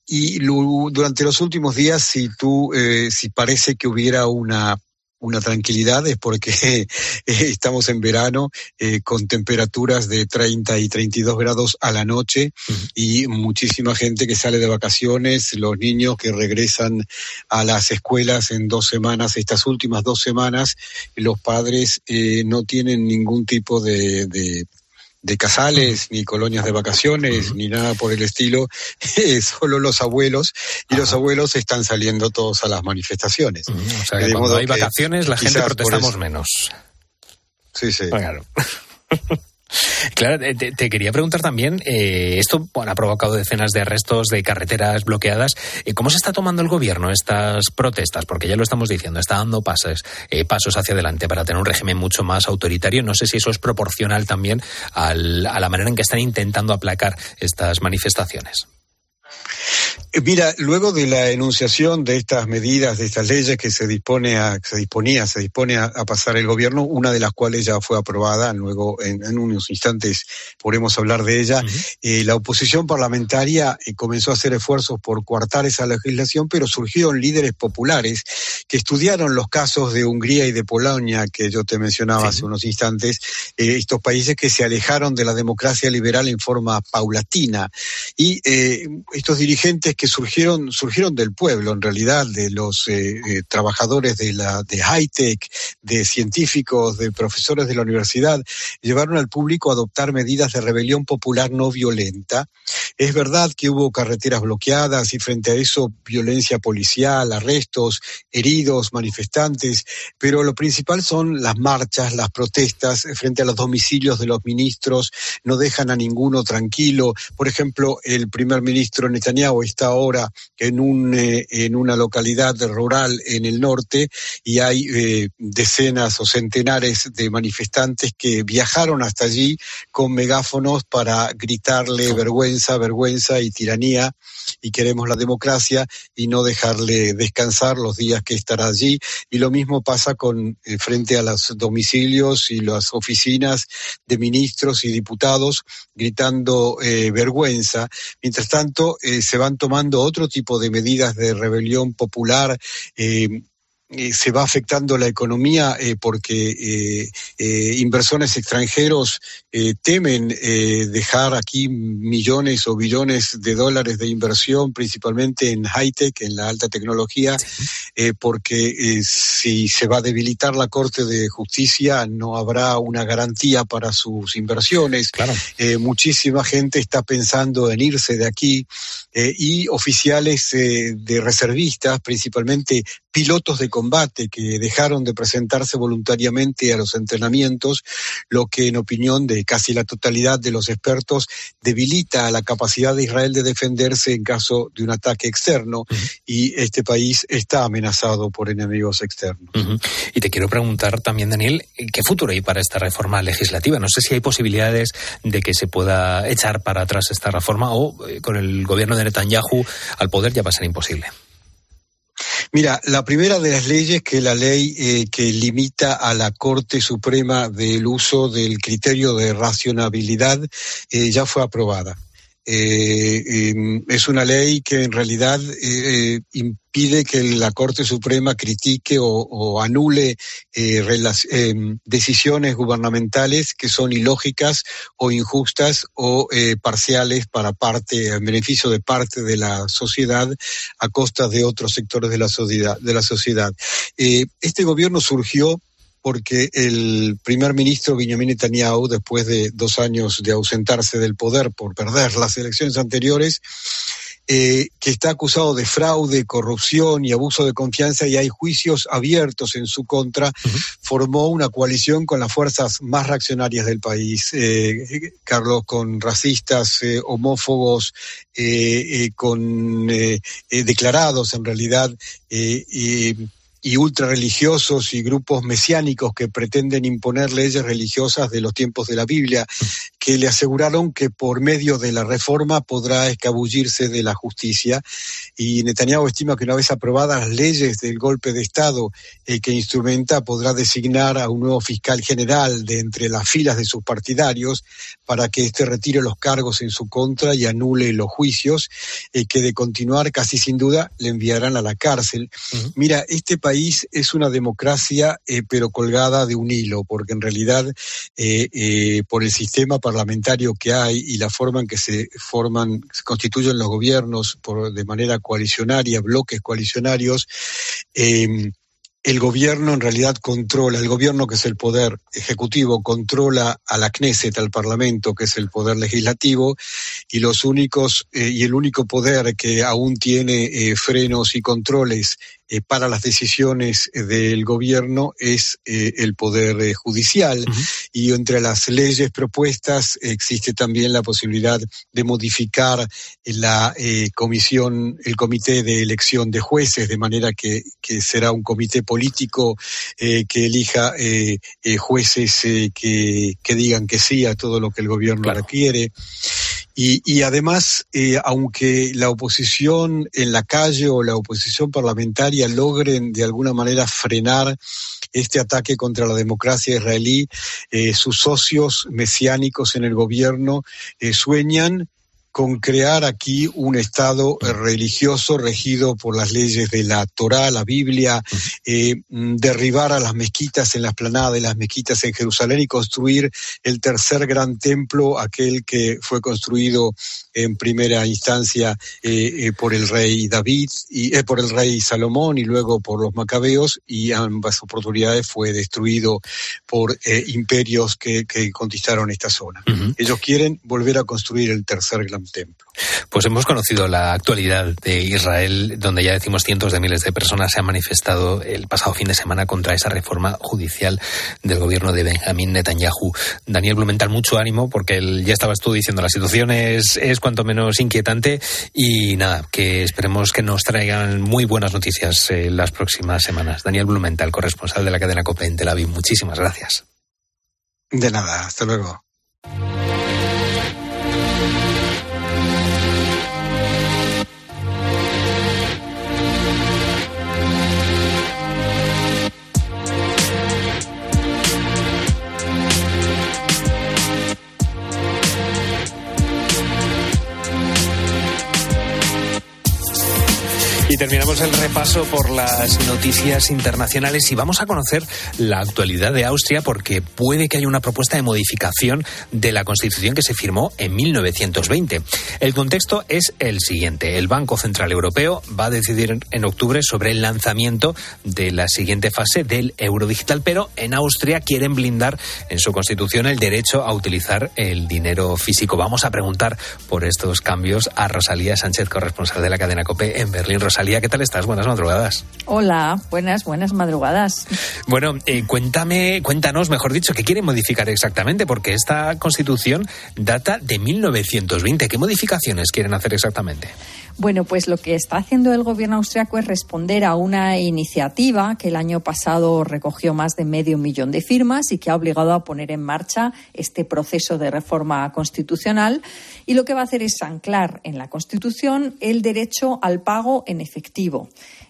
[SPEAKER 15] Y durante los últimos días, si tú, eh, si parece que hubiera una una tranquilidad es porque eh, estamos en verano eh, con temperaturas de 30 y 32 grados a la noche y muchísima gente que sale de vacaciones, los niños que regresan a las escuelas en dos semanas, estas últimas dos semanas, los padres eh, no tienen ningún tipo de, de de casales, ni colonias de vacaciones, ni nada por el estilo, eh, solo los abuelos, y los abuelos están saliendo todos a las manifestaciones.
[SPEAKER 1] O sea, que
[SPEAKER 15] De
[SPEAKER 1] cuando
[SPEAKER 15] modo
[SPEAKER 1] hay
[SPEAKER 15] que
[SPEAKER 1] vacaciones la gente protestamos menos.
[SPEAKER 15] Sí, sí.
[SPEAKER 1] Claro. Claro, te, quería preguntar también, eh, esto ha provocado decenas de arrestos de carreteras bloqueadas. Eh, ¿Cómo se está tomando el gobierno estas protestas? Porque ya lo estamos diciendo, está dando pasos, eh, pasos hacia adelante para tener un régimen mucho más autoritario. No sé si eso es proporcional también a la manera en que están intentando aplacar estas manifestaciones.
[SPEAKER 15] Eh, Mira, luego de la enunciación de estas medidas, de estas leyes que se dispone a, se disponía, se dispone a, a pasar el gobierno, una de las cuales ya fue aprobada, luego en, en unos instantes podremos hablar de ella, eh, la oposición parlamentaria eh, comenzó a hacer esfuerzos por coartar esa legislación, pero surgieron líderes populares que estudiaron los casos de Hungría y de Polonia que yo te mencionaba hace unos instantes, eh, estos países que se alejaron de la democracia liberal en forma paulatina. Y eh, estos dirigentes que surgieron, surgieron del pueblo, en realidad, de los eh, eh, trabajadores de la de high tech, de científicos, de profesores de la universidad, llevaron al público a adoptar medidas de rebelión popular no violenta. Es verdad que hubo carreteras bloqueadas y frente a eso violencia policial, arrestos, heridos, manifestantes, pero lo principal son las marchas, las protestas frente a los domicilios de los ministros, no dejan a ninguno tranquilo. Por ejemplo, el primer ministro Netanyahu está ahora en, un, eh, en una localidad rural en el norte y hay eh, decenas o centenares de manifestantes que viajaron hasta allí con megáfonos para gritarle vergüenza, vergüenza y tiranía y queremos la democracia y no dejarle descansar los días que estará allí. Y lo mismo pasa con eh, frente a los domicilios y las oficinas de ministros y diputados gritando eh, vergüenza. Mientras tanto, eh, se van tomando otro tipo de medidas de rebelión popular eh, se va afectando la economía eh, porque eh, eh inversores extranjeros temen dejar aquí millones o billones de dólares de inversión, principalmente en high-tech, en la alta tecnología, porque si se va a debilitar la Corte de Justicia no habrá una garantía para sus inversiones.
[SPEAKER 1] Claro.
[SPEAKER 15] muchísima gente está pensando en irse de aquí y oficiales de reservistas, principalmente pilotos de combate que dejaron de presentarse voluntariamente a los entrenamientos, lo que en opinión de casi la totalidad de los expertos debilita la capacidad de Israel de defenderse en caso de un ataque externo y este país está amenazado por enemigos externos.
[SPEAKER 1] Y te quiero preguntar también, Daniel, ¿qué futuro hay para esta reforma legislativa? No sé si hay posibilidades de que se pueda echar para atrás esta reforma o eh, con el gobierno de Netanyahu al poder ya va a ser imposible.
[SPEAKER 15] Mira, la primera de las leyes que la ley eh, que limita a la Corte Suprema del uso del criterio de racionabilidad eh, ya fue aprobada. Eh, em, es una ley que en realidad eh, impide que la Corte Suprema critique o, anule eh, em, decisiones gubernamentales que son ilógicas o injustas o parciales para parte, en beneficio de parte de la sociedad a costa de otros sectores de la sociedad. De la sociedad. este gobierno surgió porque el primer ministro Benjamin Netanyahu, después de dos años de ausentarse del poder por perder las elecciones anteriores, eh, que está acusado de fraude, corrupción y abuso de confianza y hay juicios abiertos en su contra, formó una coalición con las fuerzas más reaccionarias del país, eh, Carlos, con racistas, eh, homófobos, con declarados en realidad y ultrarreligiosos y grupos mesiánicos que pretenden imponer leyes religiosas de los tiempos de la Biblia, que le aseguraron que por medio de la reforma podrá escabullirse de la justicia. Y Netanyahu estima que una vez aprobadas las leyes del golpe de Estado eh, que instrumenta, podrá designar a un nuevo fiscal general de entre las filas de sus partidarios para que éste retire los cargos en su contra y anule los juicios, eh, que de continuar casi sin duda le enviarán a la cárcel. Mira, este país es una democracia, eh, pero colgada de un hilo, porque en realidad eh, eh, por el sistema parlamentario que hay y la forma en que se forman, se constituyen los gobiernos por, de manera coalicionaria, bloques coalicionarios, eh, el gobierno en realidad controla, el gobierno que es el poder ejecutivo controla a la Knesset, al Parlamento, que es el poder legislativo, y los únicos, eh, y el único poder que aún tiene eh, frenos y controles eh, para las decisiones del gobierno es el poder judicial. Y entre las leyes propuestas existe también la posibilidad de modificar la comisión, el comité de elección de jueces, de manera que, que será un comité político eh, que elija eh, eh, jueces que, que, digan que sí a todo lo que el gobierno requiere. Y, y además, aunque la oposición en la calle o la oposición parlamentaria logren de alguna manera frenar este ataque contra la democracia israelí, sus socios mesiánicos en el gobierno sueñan con crear aquí un Estado eh, religioso regido por las leyes de la Torá, la Biblia, eh, mm, derribar a las mezquitas en la esplanada de las mezquitas en Jerusalén y construir el tercer gran templo, aquel que fue construido en primera instancia eh, por el rey David y por el rey Salomón y luego por los macabeos y ambas oportunidades fue destruido por imperios que, conquistaron esta zona. Ellos quieren volver a construir el tercer gran templo.
[SPEAKER 1] Pues hemos conocido la actualidad de Israel, donde ya decimos cientos de miles de personas se han manifestado el pasado fin de semana contra esa reforma judicial del gobierno de Benjamín Netanyahu. Daniel Blumenthal, mucho ánimo, porque ya estabas tú diciendo, la situación es, es cuanto menos inquietante y nada, que esperemos que nos traigan muy buenas noticias eh, las próximas semanas. Daniel Blumenthal, corresponsal de la cadena COPE en Tel Aviv, muchísimas gracias.
[SPEAKER 15] De nada, hasta luego.
[SPEAKER 1] Y terminamos el repaso por las noticias internacionales y vamos a conocer la actualidad de Austria porque puede que haya una propuesta de modificación de la Constitución que se firmó en 1920. El contexto es el siguiente. El Banco Central Europeo va a decidir en octubre sobre el lanzamiento de la siguiente fase del euro digital, pero en Austria quieren blindar en su Constitución el derecho a utilizar el dinero físico. Vamos a preguntar por estos cambios a Rosalía Sánchez, corresponsal de la cadena COPE en Berlín. Rosalía, ¿qué tal estás? Buenas madrugadas.
[SPEAKER 16] Hola, buenas, buenas madrugadas.
[SPEAKER 1] Bueno, eh, cuéntame, cuéntanos, mejor dicho, ¿qué quieren modificar exactamente? Porque esta constitución data de 1920. ¿Qué modificaciones quieren hacer exactamente?
[SPEAKER 16] Bueno, pues lo que está haciendo el gobierno austriaco es responder a una iniciativa que el año pasado recogió más de medio millón de firmas y que ha obligado a poner en marcha este proceso de reforma constitucional. Y lo que va a hacer es anclar en la Constitución el derecho al pago en efectivo.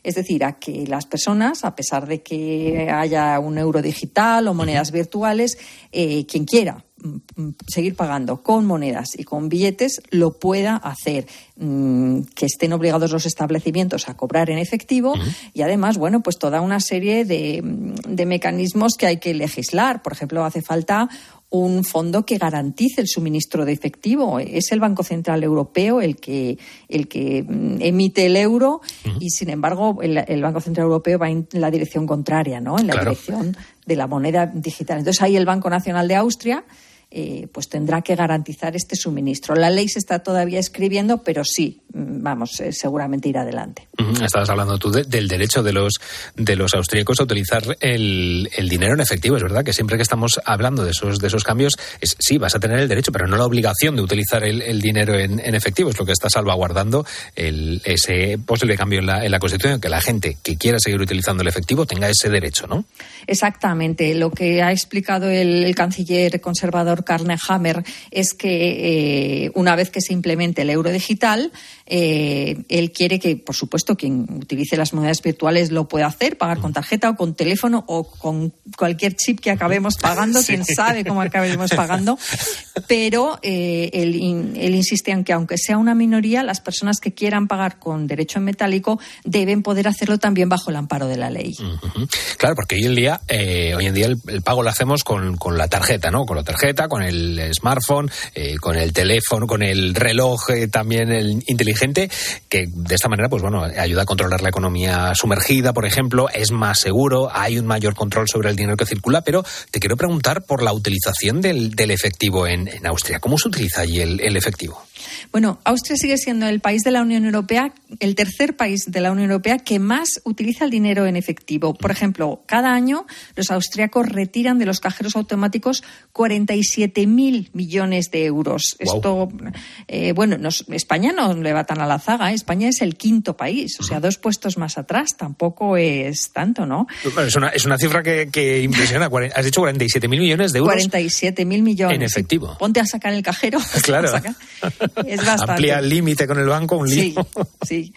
[SPEAKER 16] Es decir, a que las personas, a pesar de que haya un euro digital o monedas virtuales, eh, quien quiera mm, seguir pagando con monedas y con billetes lo pueda hacer, mm, que estén obligados los establecimientos a cobrar en efectivo y además, bueno, pues toda una serie de, mm, de mecanismos que hay que legislar. Por ejemplo, hace falta un fondo que garantice el suministro de efectivo. Es el Banco Central Europeo el que, el que mm, emite el euro y, sin embargo, el, Banco Central Europeo va en la dirección contraria, ¿no? En la dirección de la moneda digital. Entonces, ahí el Banco Nacional de Austria eh, pues tendrá que garantizar este suministro. La ley se está todavía escribiendo, pero sí, mm, vamos, eh, seguramente irá adelante.
[SPEAKER 1] Estabas hablando tú del derecho de los de los austríacos a utilizar el, dinero en efectivo. Es verdad que siempre que estamos hablando de esos de esos cambios, es, sí, vas a tener el derecho, pero no la obligación de utilizar el, dinero en, efectivo. Es lo que está salvaguardando ese posible cambio en la, en la Constitución, que la gente que quiera seguir utilizando el efectivo tenga ese derecho, ¿no?
[SPEAKER 16] Exactamente. Lo que ha explicado el canciller conservador Carne Hammer es que eh, una vez que se implemente el euro digital, eh, él quiere que, por supuesto, quien utilice las monedas virtuales lo pueda hacer, pagar con tarjeta o con teléfono o con cualquier chip que acabemos pagando, quién sabe cómo acabemos pagando, pero eh, él, insiste en que aunque sea una minoría, las personas que quieran pagar con derecho en metálico deben poder hacerlo también bajo el amparo de la ley.
[SPEAKER 1] Claro, porque hoy en día, hoy en día el, el, pago lo hacemos con, con la tarjeta, ¿no? Con la tarjeta, con el smartphone, eh, con el teléfono, con el reloj eh, también el inteligente, que de esta manera, pues bueno, ayuda a controlar la economía sumergida, por ejemplo, es más seguro, hay un mayor control sobre el dinero que circula, pero te quiero preguntar por la utilización del, efectivo en, Austria. ¿Cómo se utiliza allí el efectivo?
[SPEAKER 16] Bueno, Austria sigue siendo el país de la Unión Europea, el tercer país de la Unión Europea que más utiliza el dinero en efectivo. Por ejemplo, cada año los austriacos retiran de los cajeros automáticos 47.000 millones de euros. Esto, eh, bueno, España no le va tan a la zaga. ¿eh? España es el quinto país, o sea, dos puestos más atrás. Tampoco es tanto, ¿no?
[SPEAKER 1] es, una, es una cifra que, impresiona. Has dicho 47.000 millones de euros.
[SPEAKER 16] 47.000 millones.
[SPEAKER 1] En efectivo.
[SPEAKER 16] Ponte a sacar el cajero.
[SPEAKER 1] Claro.
[SPEAKER 16] Es bastante.
[SPEAKER 1] Amplía el límite con el banco, un lío.
[SPEAKER 16] Sí,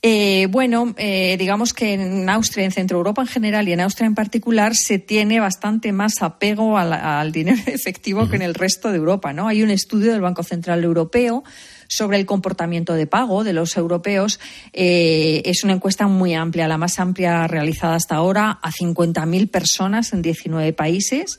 [SPEAKER 16] eh, bueno, eh, digamos que en Austria, en Centro Europa en general y en Austria en particular, se tiene bastante más apego al, dinero efectivo que en el resto de Europa. ¿no? Hay un estudio del Banco Central Europeo sobre el comportamiento de pago de los europeos. Eh, es una encuesta muy amplia, la más amplia realizada hasta ahora, a 50.000 personas en 19 países.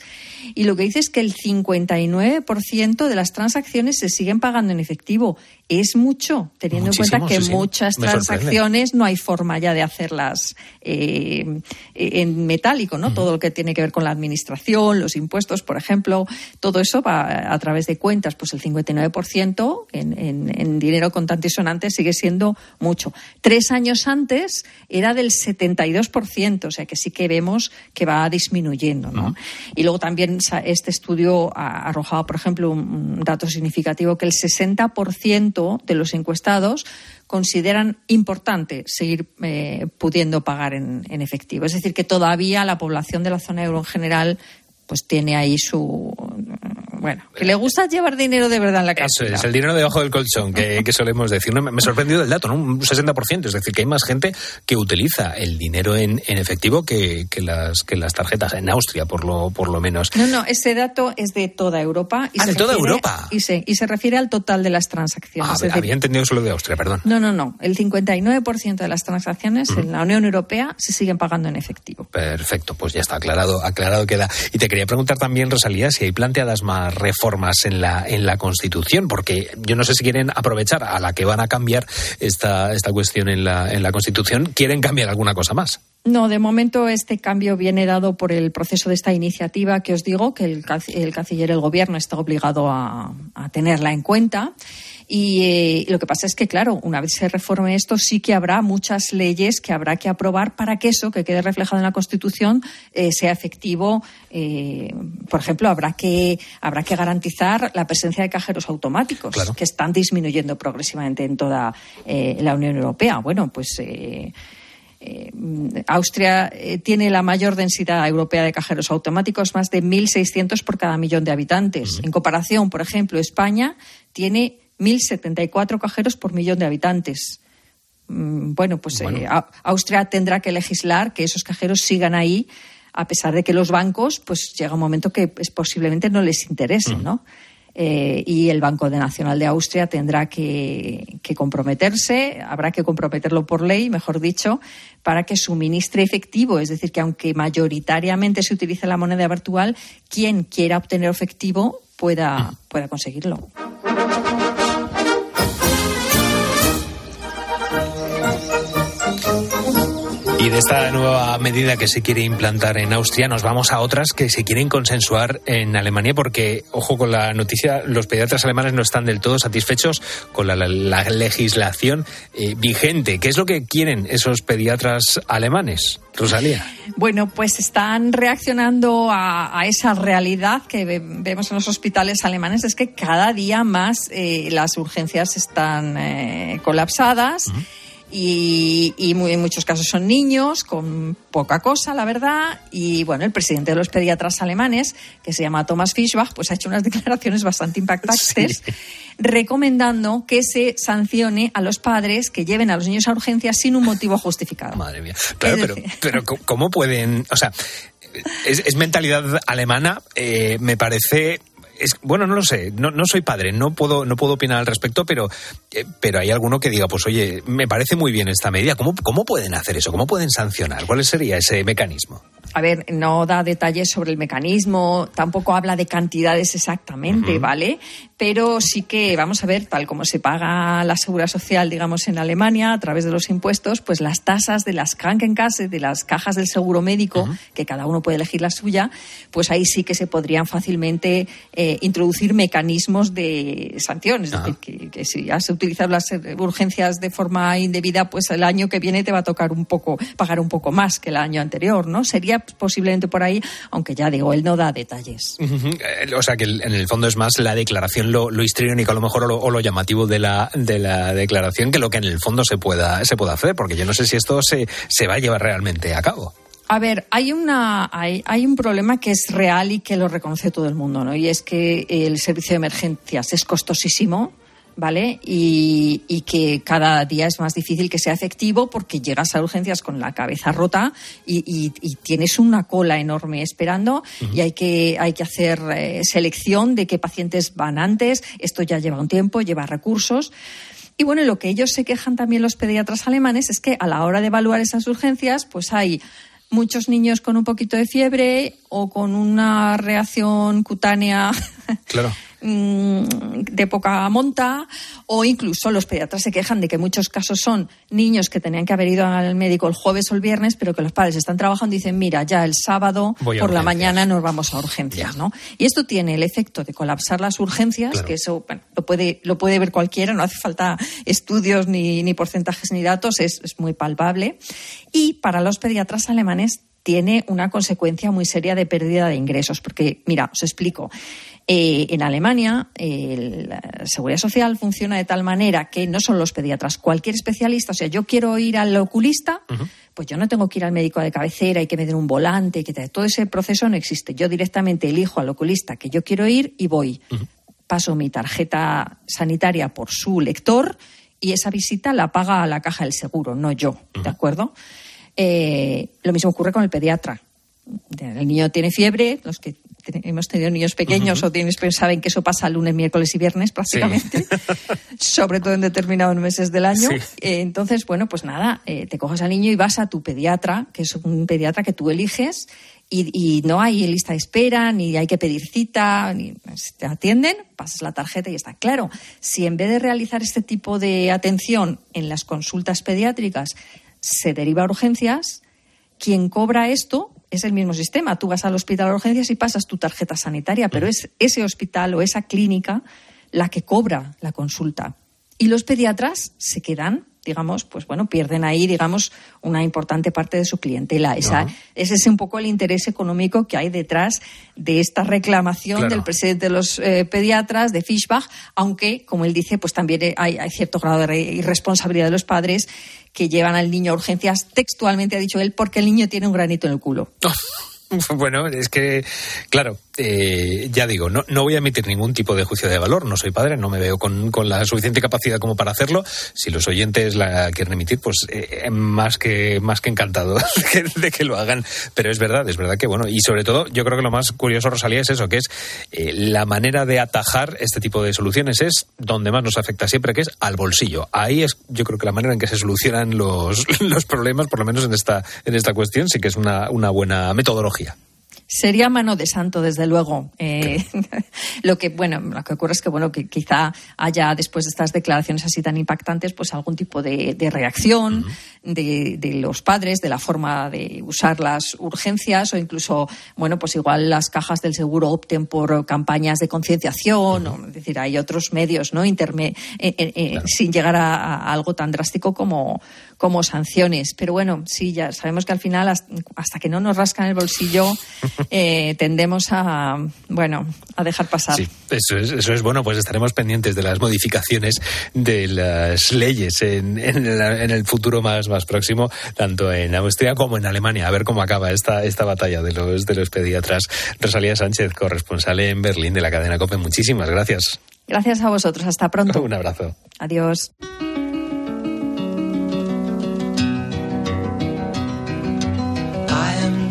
[SPEAKER 16] Y lo que dice es que el 59% de las transacciones se siguen pagando en efectivo es mucho, teniendo en cuenta que muchas transacciones no hay forma ya de hacerlas eh, en metálico, ¿no? Todo lo que tiene que ver con la administración, los impuestos, por ejemplo, todo eso va a través de cuentas, pues el 59% en, en, en dinero contante y sonante sigue siendo mucho. Tres años antes era del 72%, o sea que sí que vemos que va disminuyendo, ¿no? Y luego también este estudio ha arrojado, por ejemplo, un dato significativo que el 60% de los encuestados consideran importante seguir eh, pudiendo pagar en, en, efectivo. Es decir, que todavía la población de la zona euro en general pues tiene ahí su bueno, que le gusta llevar dinero de verdad en la casa.
[SPEAKER 1] Eso es, el dinero debajo del colchón, que, solemos decir. me, ha sorprendido el dato, ¿no? Un 60%, es decir, que hay más gente que utiliza el dinero en, efectivo que, las, que las tarjetas, en Austria, por lo, por lo menos.
[SPEAKER 16] No, no, ese dato es de toda Europa.
[SPEAKER 1] Y ah, de toda Europa.
[SPEAKER 16] Y se, y se refiere al total de las transacciones.
[SPEAKER 1] Ah, había entendido solo de Austria, perdón.
[SPEAKER 16] No, no, no. El 59% de las transacciones en la Unión Europea se siguen pagando en efectivo.
[SPEAKER 1] Perfecto, pues ya está aclarado, aclarado queda. Y te quería preguntar también, Rosalía, si hay planteadas más reformas en la, en la Constitución, porque yo no sé si quieren aprovechar a la que van a cambiar esta, esta cuestión en la, en la Constitución, quieren cambiar alguna cosa más.
[SPEAKER 16] No, de momento este cambio viene dado por el proceso de esta iniciativa que os digo, que el, el canciller, el gobierno está obligado a, a tenerla en cuenta. Y eh, lo que pasa es que, claro, una vez se reforme esto, sí que habrá muchas leyes que habrá que aprobar para que eso que quede reflejado en la Constitución eh, sea efectivo. Eh, por ejemplo, habrá que, habrá que garantizar la presencia de cajeros automáticos, que están disminuyendo progresivamente en toda la Unión Europea. Bueno, pues. Austria tiene la mayor densidad europea de cajeros automáticos, más de 1.600 por cada millón de habitantes. En comparación, por ejemplo, España tiene 1.074 cajeros por millón de habitantes. Mm, bueno, pues eh, Austria tendrá que legislar que esos cajeros sigan ahí, a pesar de que los bancos, pues llega un momento que es, posiblemente no les interese, mm. ¿no? Eh, y el Banco Nacional de Austria tendrá que, que, comprometerse, habrá que comprometerlo por ley, mejor dicho, para que suministre efectivo. Es decir, que aunque mayoritariamente se utilice la moneda virtual, quien quiera obtener efectivo pueda, mm. pueda conseguirlo.
[SPEAKER 1] Y de esta nueva medida que se quiere implantar en Austria, nos vamos a otras que se quieren consensuar en Alemania, porque, ojo con la noticia, los pediatras alemanes no están del todo satisfechos con la, legislación eh, vigente. ¿Qué es lo que quieren esos pediatras alemanes? Rosalía.
[SPEAKER 16] Bueno, pues están reaccionando a, esa realidad que vemos en los hospitales alemanes, es que cada día más eh, las urgencias están eh, colapsadas y, en muchos casos son niños con poca cosa, la verdad. Y bueno, el presidente de los pediatras alemanes, que se llama Thomas Fischbach, pues ha hecho unas declaraciones bastante impactantes, recomendando que se sancione a los padres que lleven a los niños a urgencias sin un motivo justificado.
[SPEAKER 1] Madre mía. Claro, pero, pero ¿cómo pueden...? O sea, es, mentalidad alemana, eh, me parece bueno, no lo sé, no, no, soy padre, no puedo, no puedo opinar al respecto, pero, eh, pero hay alguno que diga, pues oye, me parece muy bien esta medida. ¿Cómo, ¿Cómo pueden hacer eso? ¿Cómo pueden sancionar? ¿Cuál sería ese mecanismo?
[SPEAKER 16] A ver, no da detalles sobre el mecanismo, tampoco habla de cantidades exactamente, ¿vale? Pero sí que, vamos a ver, tal como se paga la seguridad social, digamos, en Alemania, a través de los impuestos, pues las tasas de las Krankenkasse, de las cajas del seguro médico, que cada uno puede elegir la suya, pues ahí sí que se podrían fácilmente eh, introducir mecanismos de sanciones. Es decir, que, si has utilizado las urgencias de forma indebida, pues el año que viene te va a tocar un poco, pagar un poco más que el año anterior, ¿no? Sería posiblemente por ahí, aunque ya digo, él no da detalles.
[SPEAKER 1] Eh, o sea que en el fondo es más la declaración, lo, lo histriónico a lo mejor o lo, llamativo de la, de la declaración que lo que en el fondo se pueda, se pueda hacer, porque yo no sé si esto se, se va a llevar realmente a cabo.
[SPEAKER 16] A ver, hay, una, hay, hay, un problema que es real y que lo reconoce todo el mundo, ¿no? Y es que el servicio de emergencias es costosísimo ¿vale? Y, y que cada día es más difícil que sea efectivo porque llegas a urgencias con la cabeza rota y, y- y tienes una cola enorme esperando y hay que, hay que hacer eh, selección de qué pacientes van antes. Esto ya lleva un tiempo, lleva recursos. Y bueno, lo que ellos se quejan también los pediatras alemanes es que a la hora de evaluar esas urgencias, pues hay muchos niños con un poquito de fiebre o con una reacción cutánea
[SPEAKER 1] Claro.
[SPEAKER 16] mm, de poca monta o incluso los pediatras se quejan de que muchos casos son niños que tenían que haber ido al médico el jueves o el viernes, pero que los padres están trabajando y dicen, mira, ya el sábado por la
[SPEAKER 1] urgencias".
[SPEAKER 16] mañana nos vamos a urgencias, ¿no? Y esto tiene el efecto de colapsar las urgencias,
[SPEAKER 1] Claro.
[SPEAKER 16] que eso bueno, lo, puede, lo puede ver cualquiera, no hace falta estudios ni, ni porcentajes ni datos, es, es muy palpable. Y para los pediatras alemanes tiene una consecuencia muy seria de pérdida de ingresos, porque, mira, os explico. Eh, en Alemania, eh, la seguridad social funciona de tal manera que no son los pediatras, cualquier especialista, o sea, yo quiero ir al oculista, pues yo no tengo que ir al médico de cabecera y que me den un volante, que todo ese proceso no existe. Yo directamente elijo al oculista que yo quiero ir y voy. Paso mi tarjeta sanitaria por su lector y esa visita la paga la caja del seguro, no yo, ¿de acuerdo? Eh, lo mismo ocurre con el pediatra. El niño tiene fiebre, los que hemos tenido niños pequeños o tienes, pues saben que eso pasa lunes, miércoles y viernes prácticamente, sobre todo en determinados meses del año.
[SPEAKER 1] Sí.
[SPEAKER 16] Eh, entonces, bueno, pues nada, eh, te coges al niño y vas a tu pediatra, que es un pediatra que tú eliges, y, y no hay lista de espera, ni hay que pedir cita, ni si te atienden, pasas la tarjeta y está. Claro, si en vez de realizar este tipo de atención en las consultas pediátricas se deriva a urgencias, quien cobra esto es el mismo sistema. Tú vas al hospital a urgencias y pasas tu tarjeta sanitaria, pero es ese hospital o esa clínica la que cobra la consulta. Y los pediatras se quedan, digamos, pues bueno, pierden ahí, digamos, una importante parte de su clientela. Esa, Ese es un poco el interés económico que hay detrás de esta reclamación
[SPEAKER 1] Claro.
[SPEAKER 16] del presidente de los eh, pediatras, de Fischbach, aunque, como él dice, pues también eh, hay, hay cierto grado de re- irresponsabilidad de los padres que llevan al niño a urgencias, textualmente ha dicho él, porque el niño tiene un granito en el culo.
[SPEAKER 1] Bueno, es que, claro, eh, ya digo, no, no voy a emitir ningún tipo de juicio de valor. No soy padre, no me veo con, la suficiente capacidad como para hacerlo. Si los oyentes la quieren emitir, pues eh, más que más que encantado que- de que lo hagan. Pero es verdad, es verdad que bueno. Y sobre todo, yo creo que lo más curioso, Rosalía, es eso, que es eh, la manera de atajar este tipo de soluciones es donde más nos afecta siempre, que es al bolsillo. Ahí es, yo creo que la manera en que se solucionan los, los problemas, por lo menos en esta en esta cuestión, sí que es una, una buena metodología.
[SPEAKER 16] Sería mano de santo, desde luego. Eh, lo que bueno, lo que ocurre es que bueno, que quizá haya después de estas declaraciones así tan impactantes, pues algún tipo de, de reacción de, de los padres, de la forma de usar las urgencias o incluso, bueno, pues igual las cajas del seguro opten por campañas de concienciación, o, es decir, hay otros medios, ¿no? Interme- eh, eh, eh, sin llegar a, a algo tan drástico como como sanciones. Pero bueno, sí, ya sabemos que al final, hasta que no nos rascan el bolsillo, eh, tendemos a, bueno, a dejar pasar.
[SPEAKER 1] Sí, eso es, eso es bueno, pues estaremos pendientes de las modificaciones de las leyes en, en el, en el futuro más, más próximo, tanto en Austria como en Alemania, a ver cómo acaba esta, esta batalla de los, de los pediatras. Rosalía Sánchez, corresponsal en Berlín de la cadena COPE, muchísimas gracias.
[SPEAKER 16] Gracias a vosotros. Hasta pronto.
[SPEAKER 1] Un abrazo.
[SPEAKER 16] Adiós.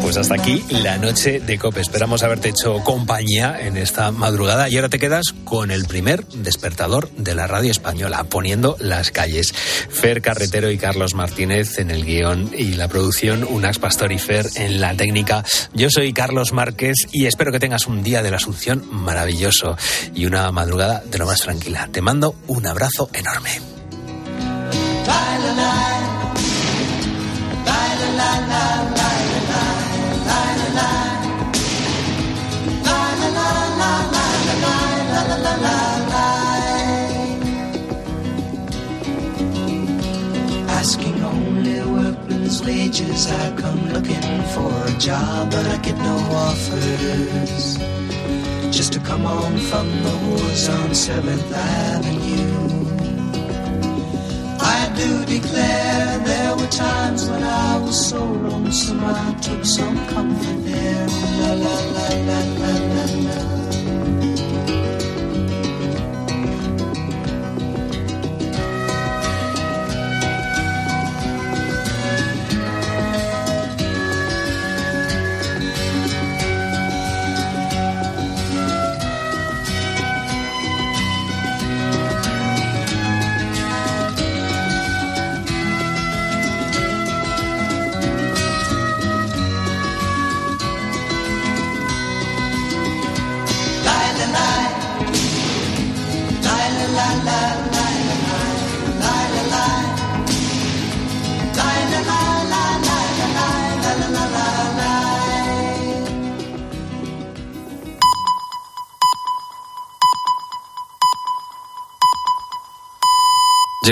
[SPEAKER 1] Pues hasta aquí la noche de COPE. Esperamos haberte hecho compañía en esta madrugada y ahora te quedas con el primer despertador de la radio española, poniendo las calles. Fer Carretero y Carlos Martínez en el guion y la producción, Unax Pastor y Fer en la técnica. Yo soy Carlos Márquez y espero que tengas un día de la Asunción maravilloso y una madrugada de lo más tranquila. Te mando un abrazo enorme.
[SPEAKER 17] Wages, I come looking for a job, but I get no offers. Just to come on from the woods on 7th Avenue. I do declare there were times when I was so lonesome I took some comfort there. La la la la la la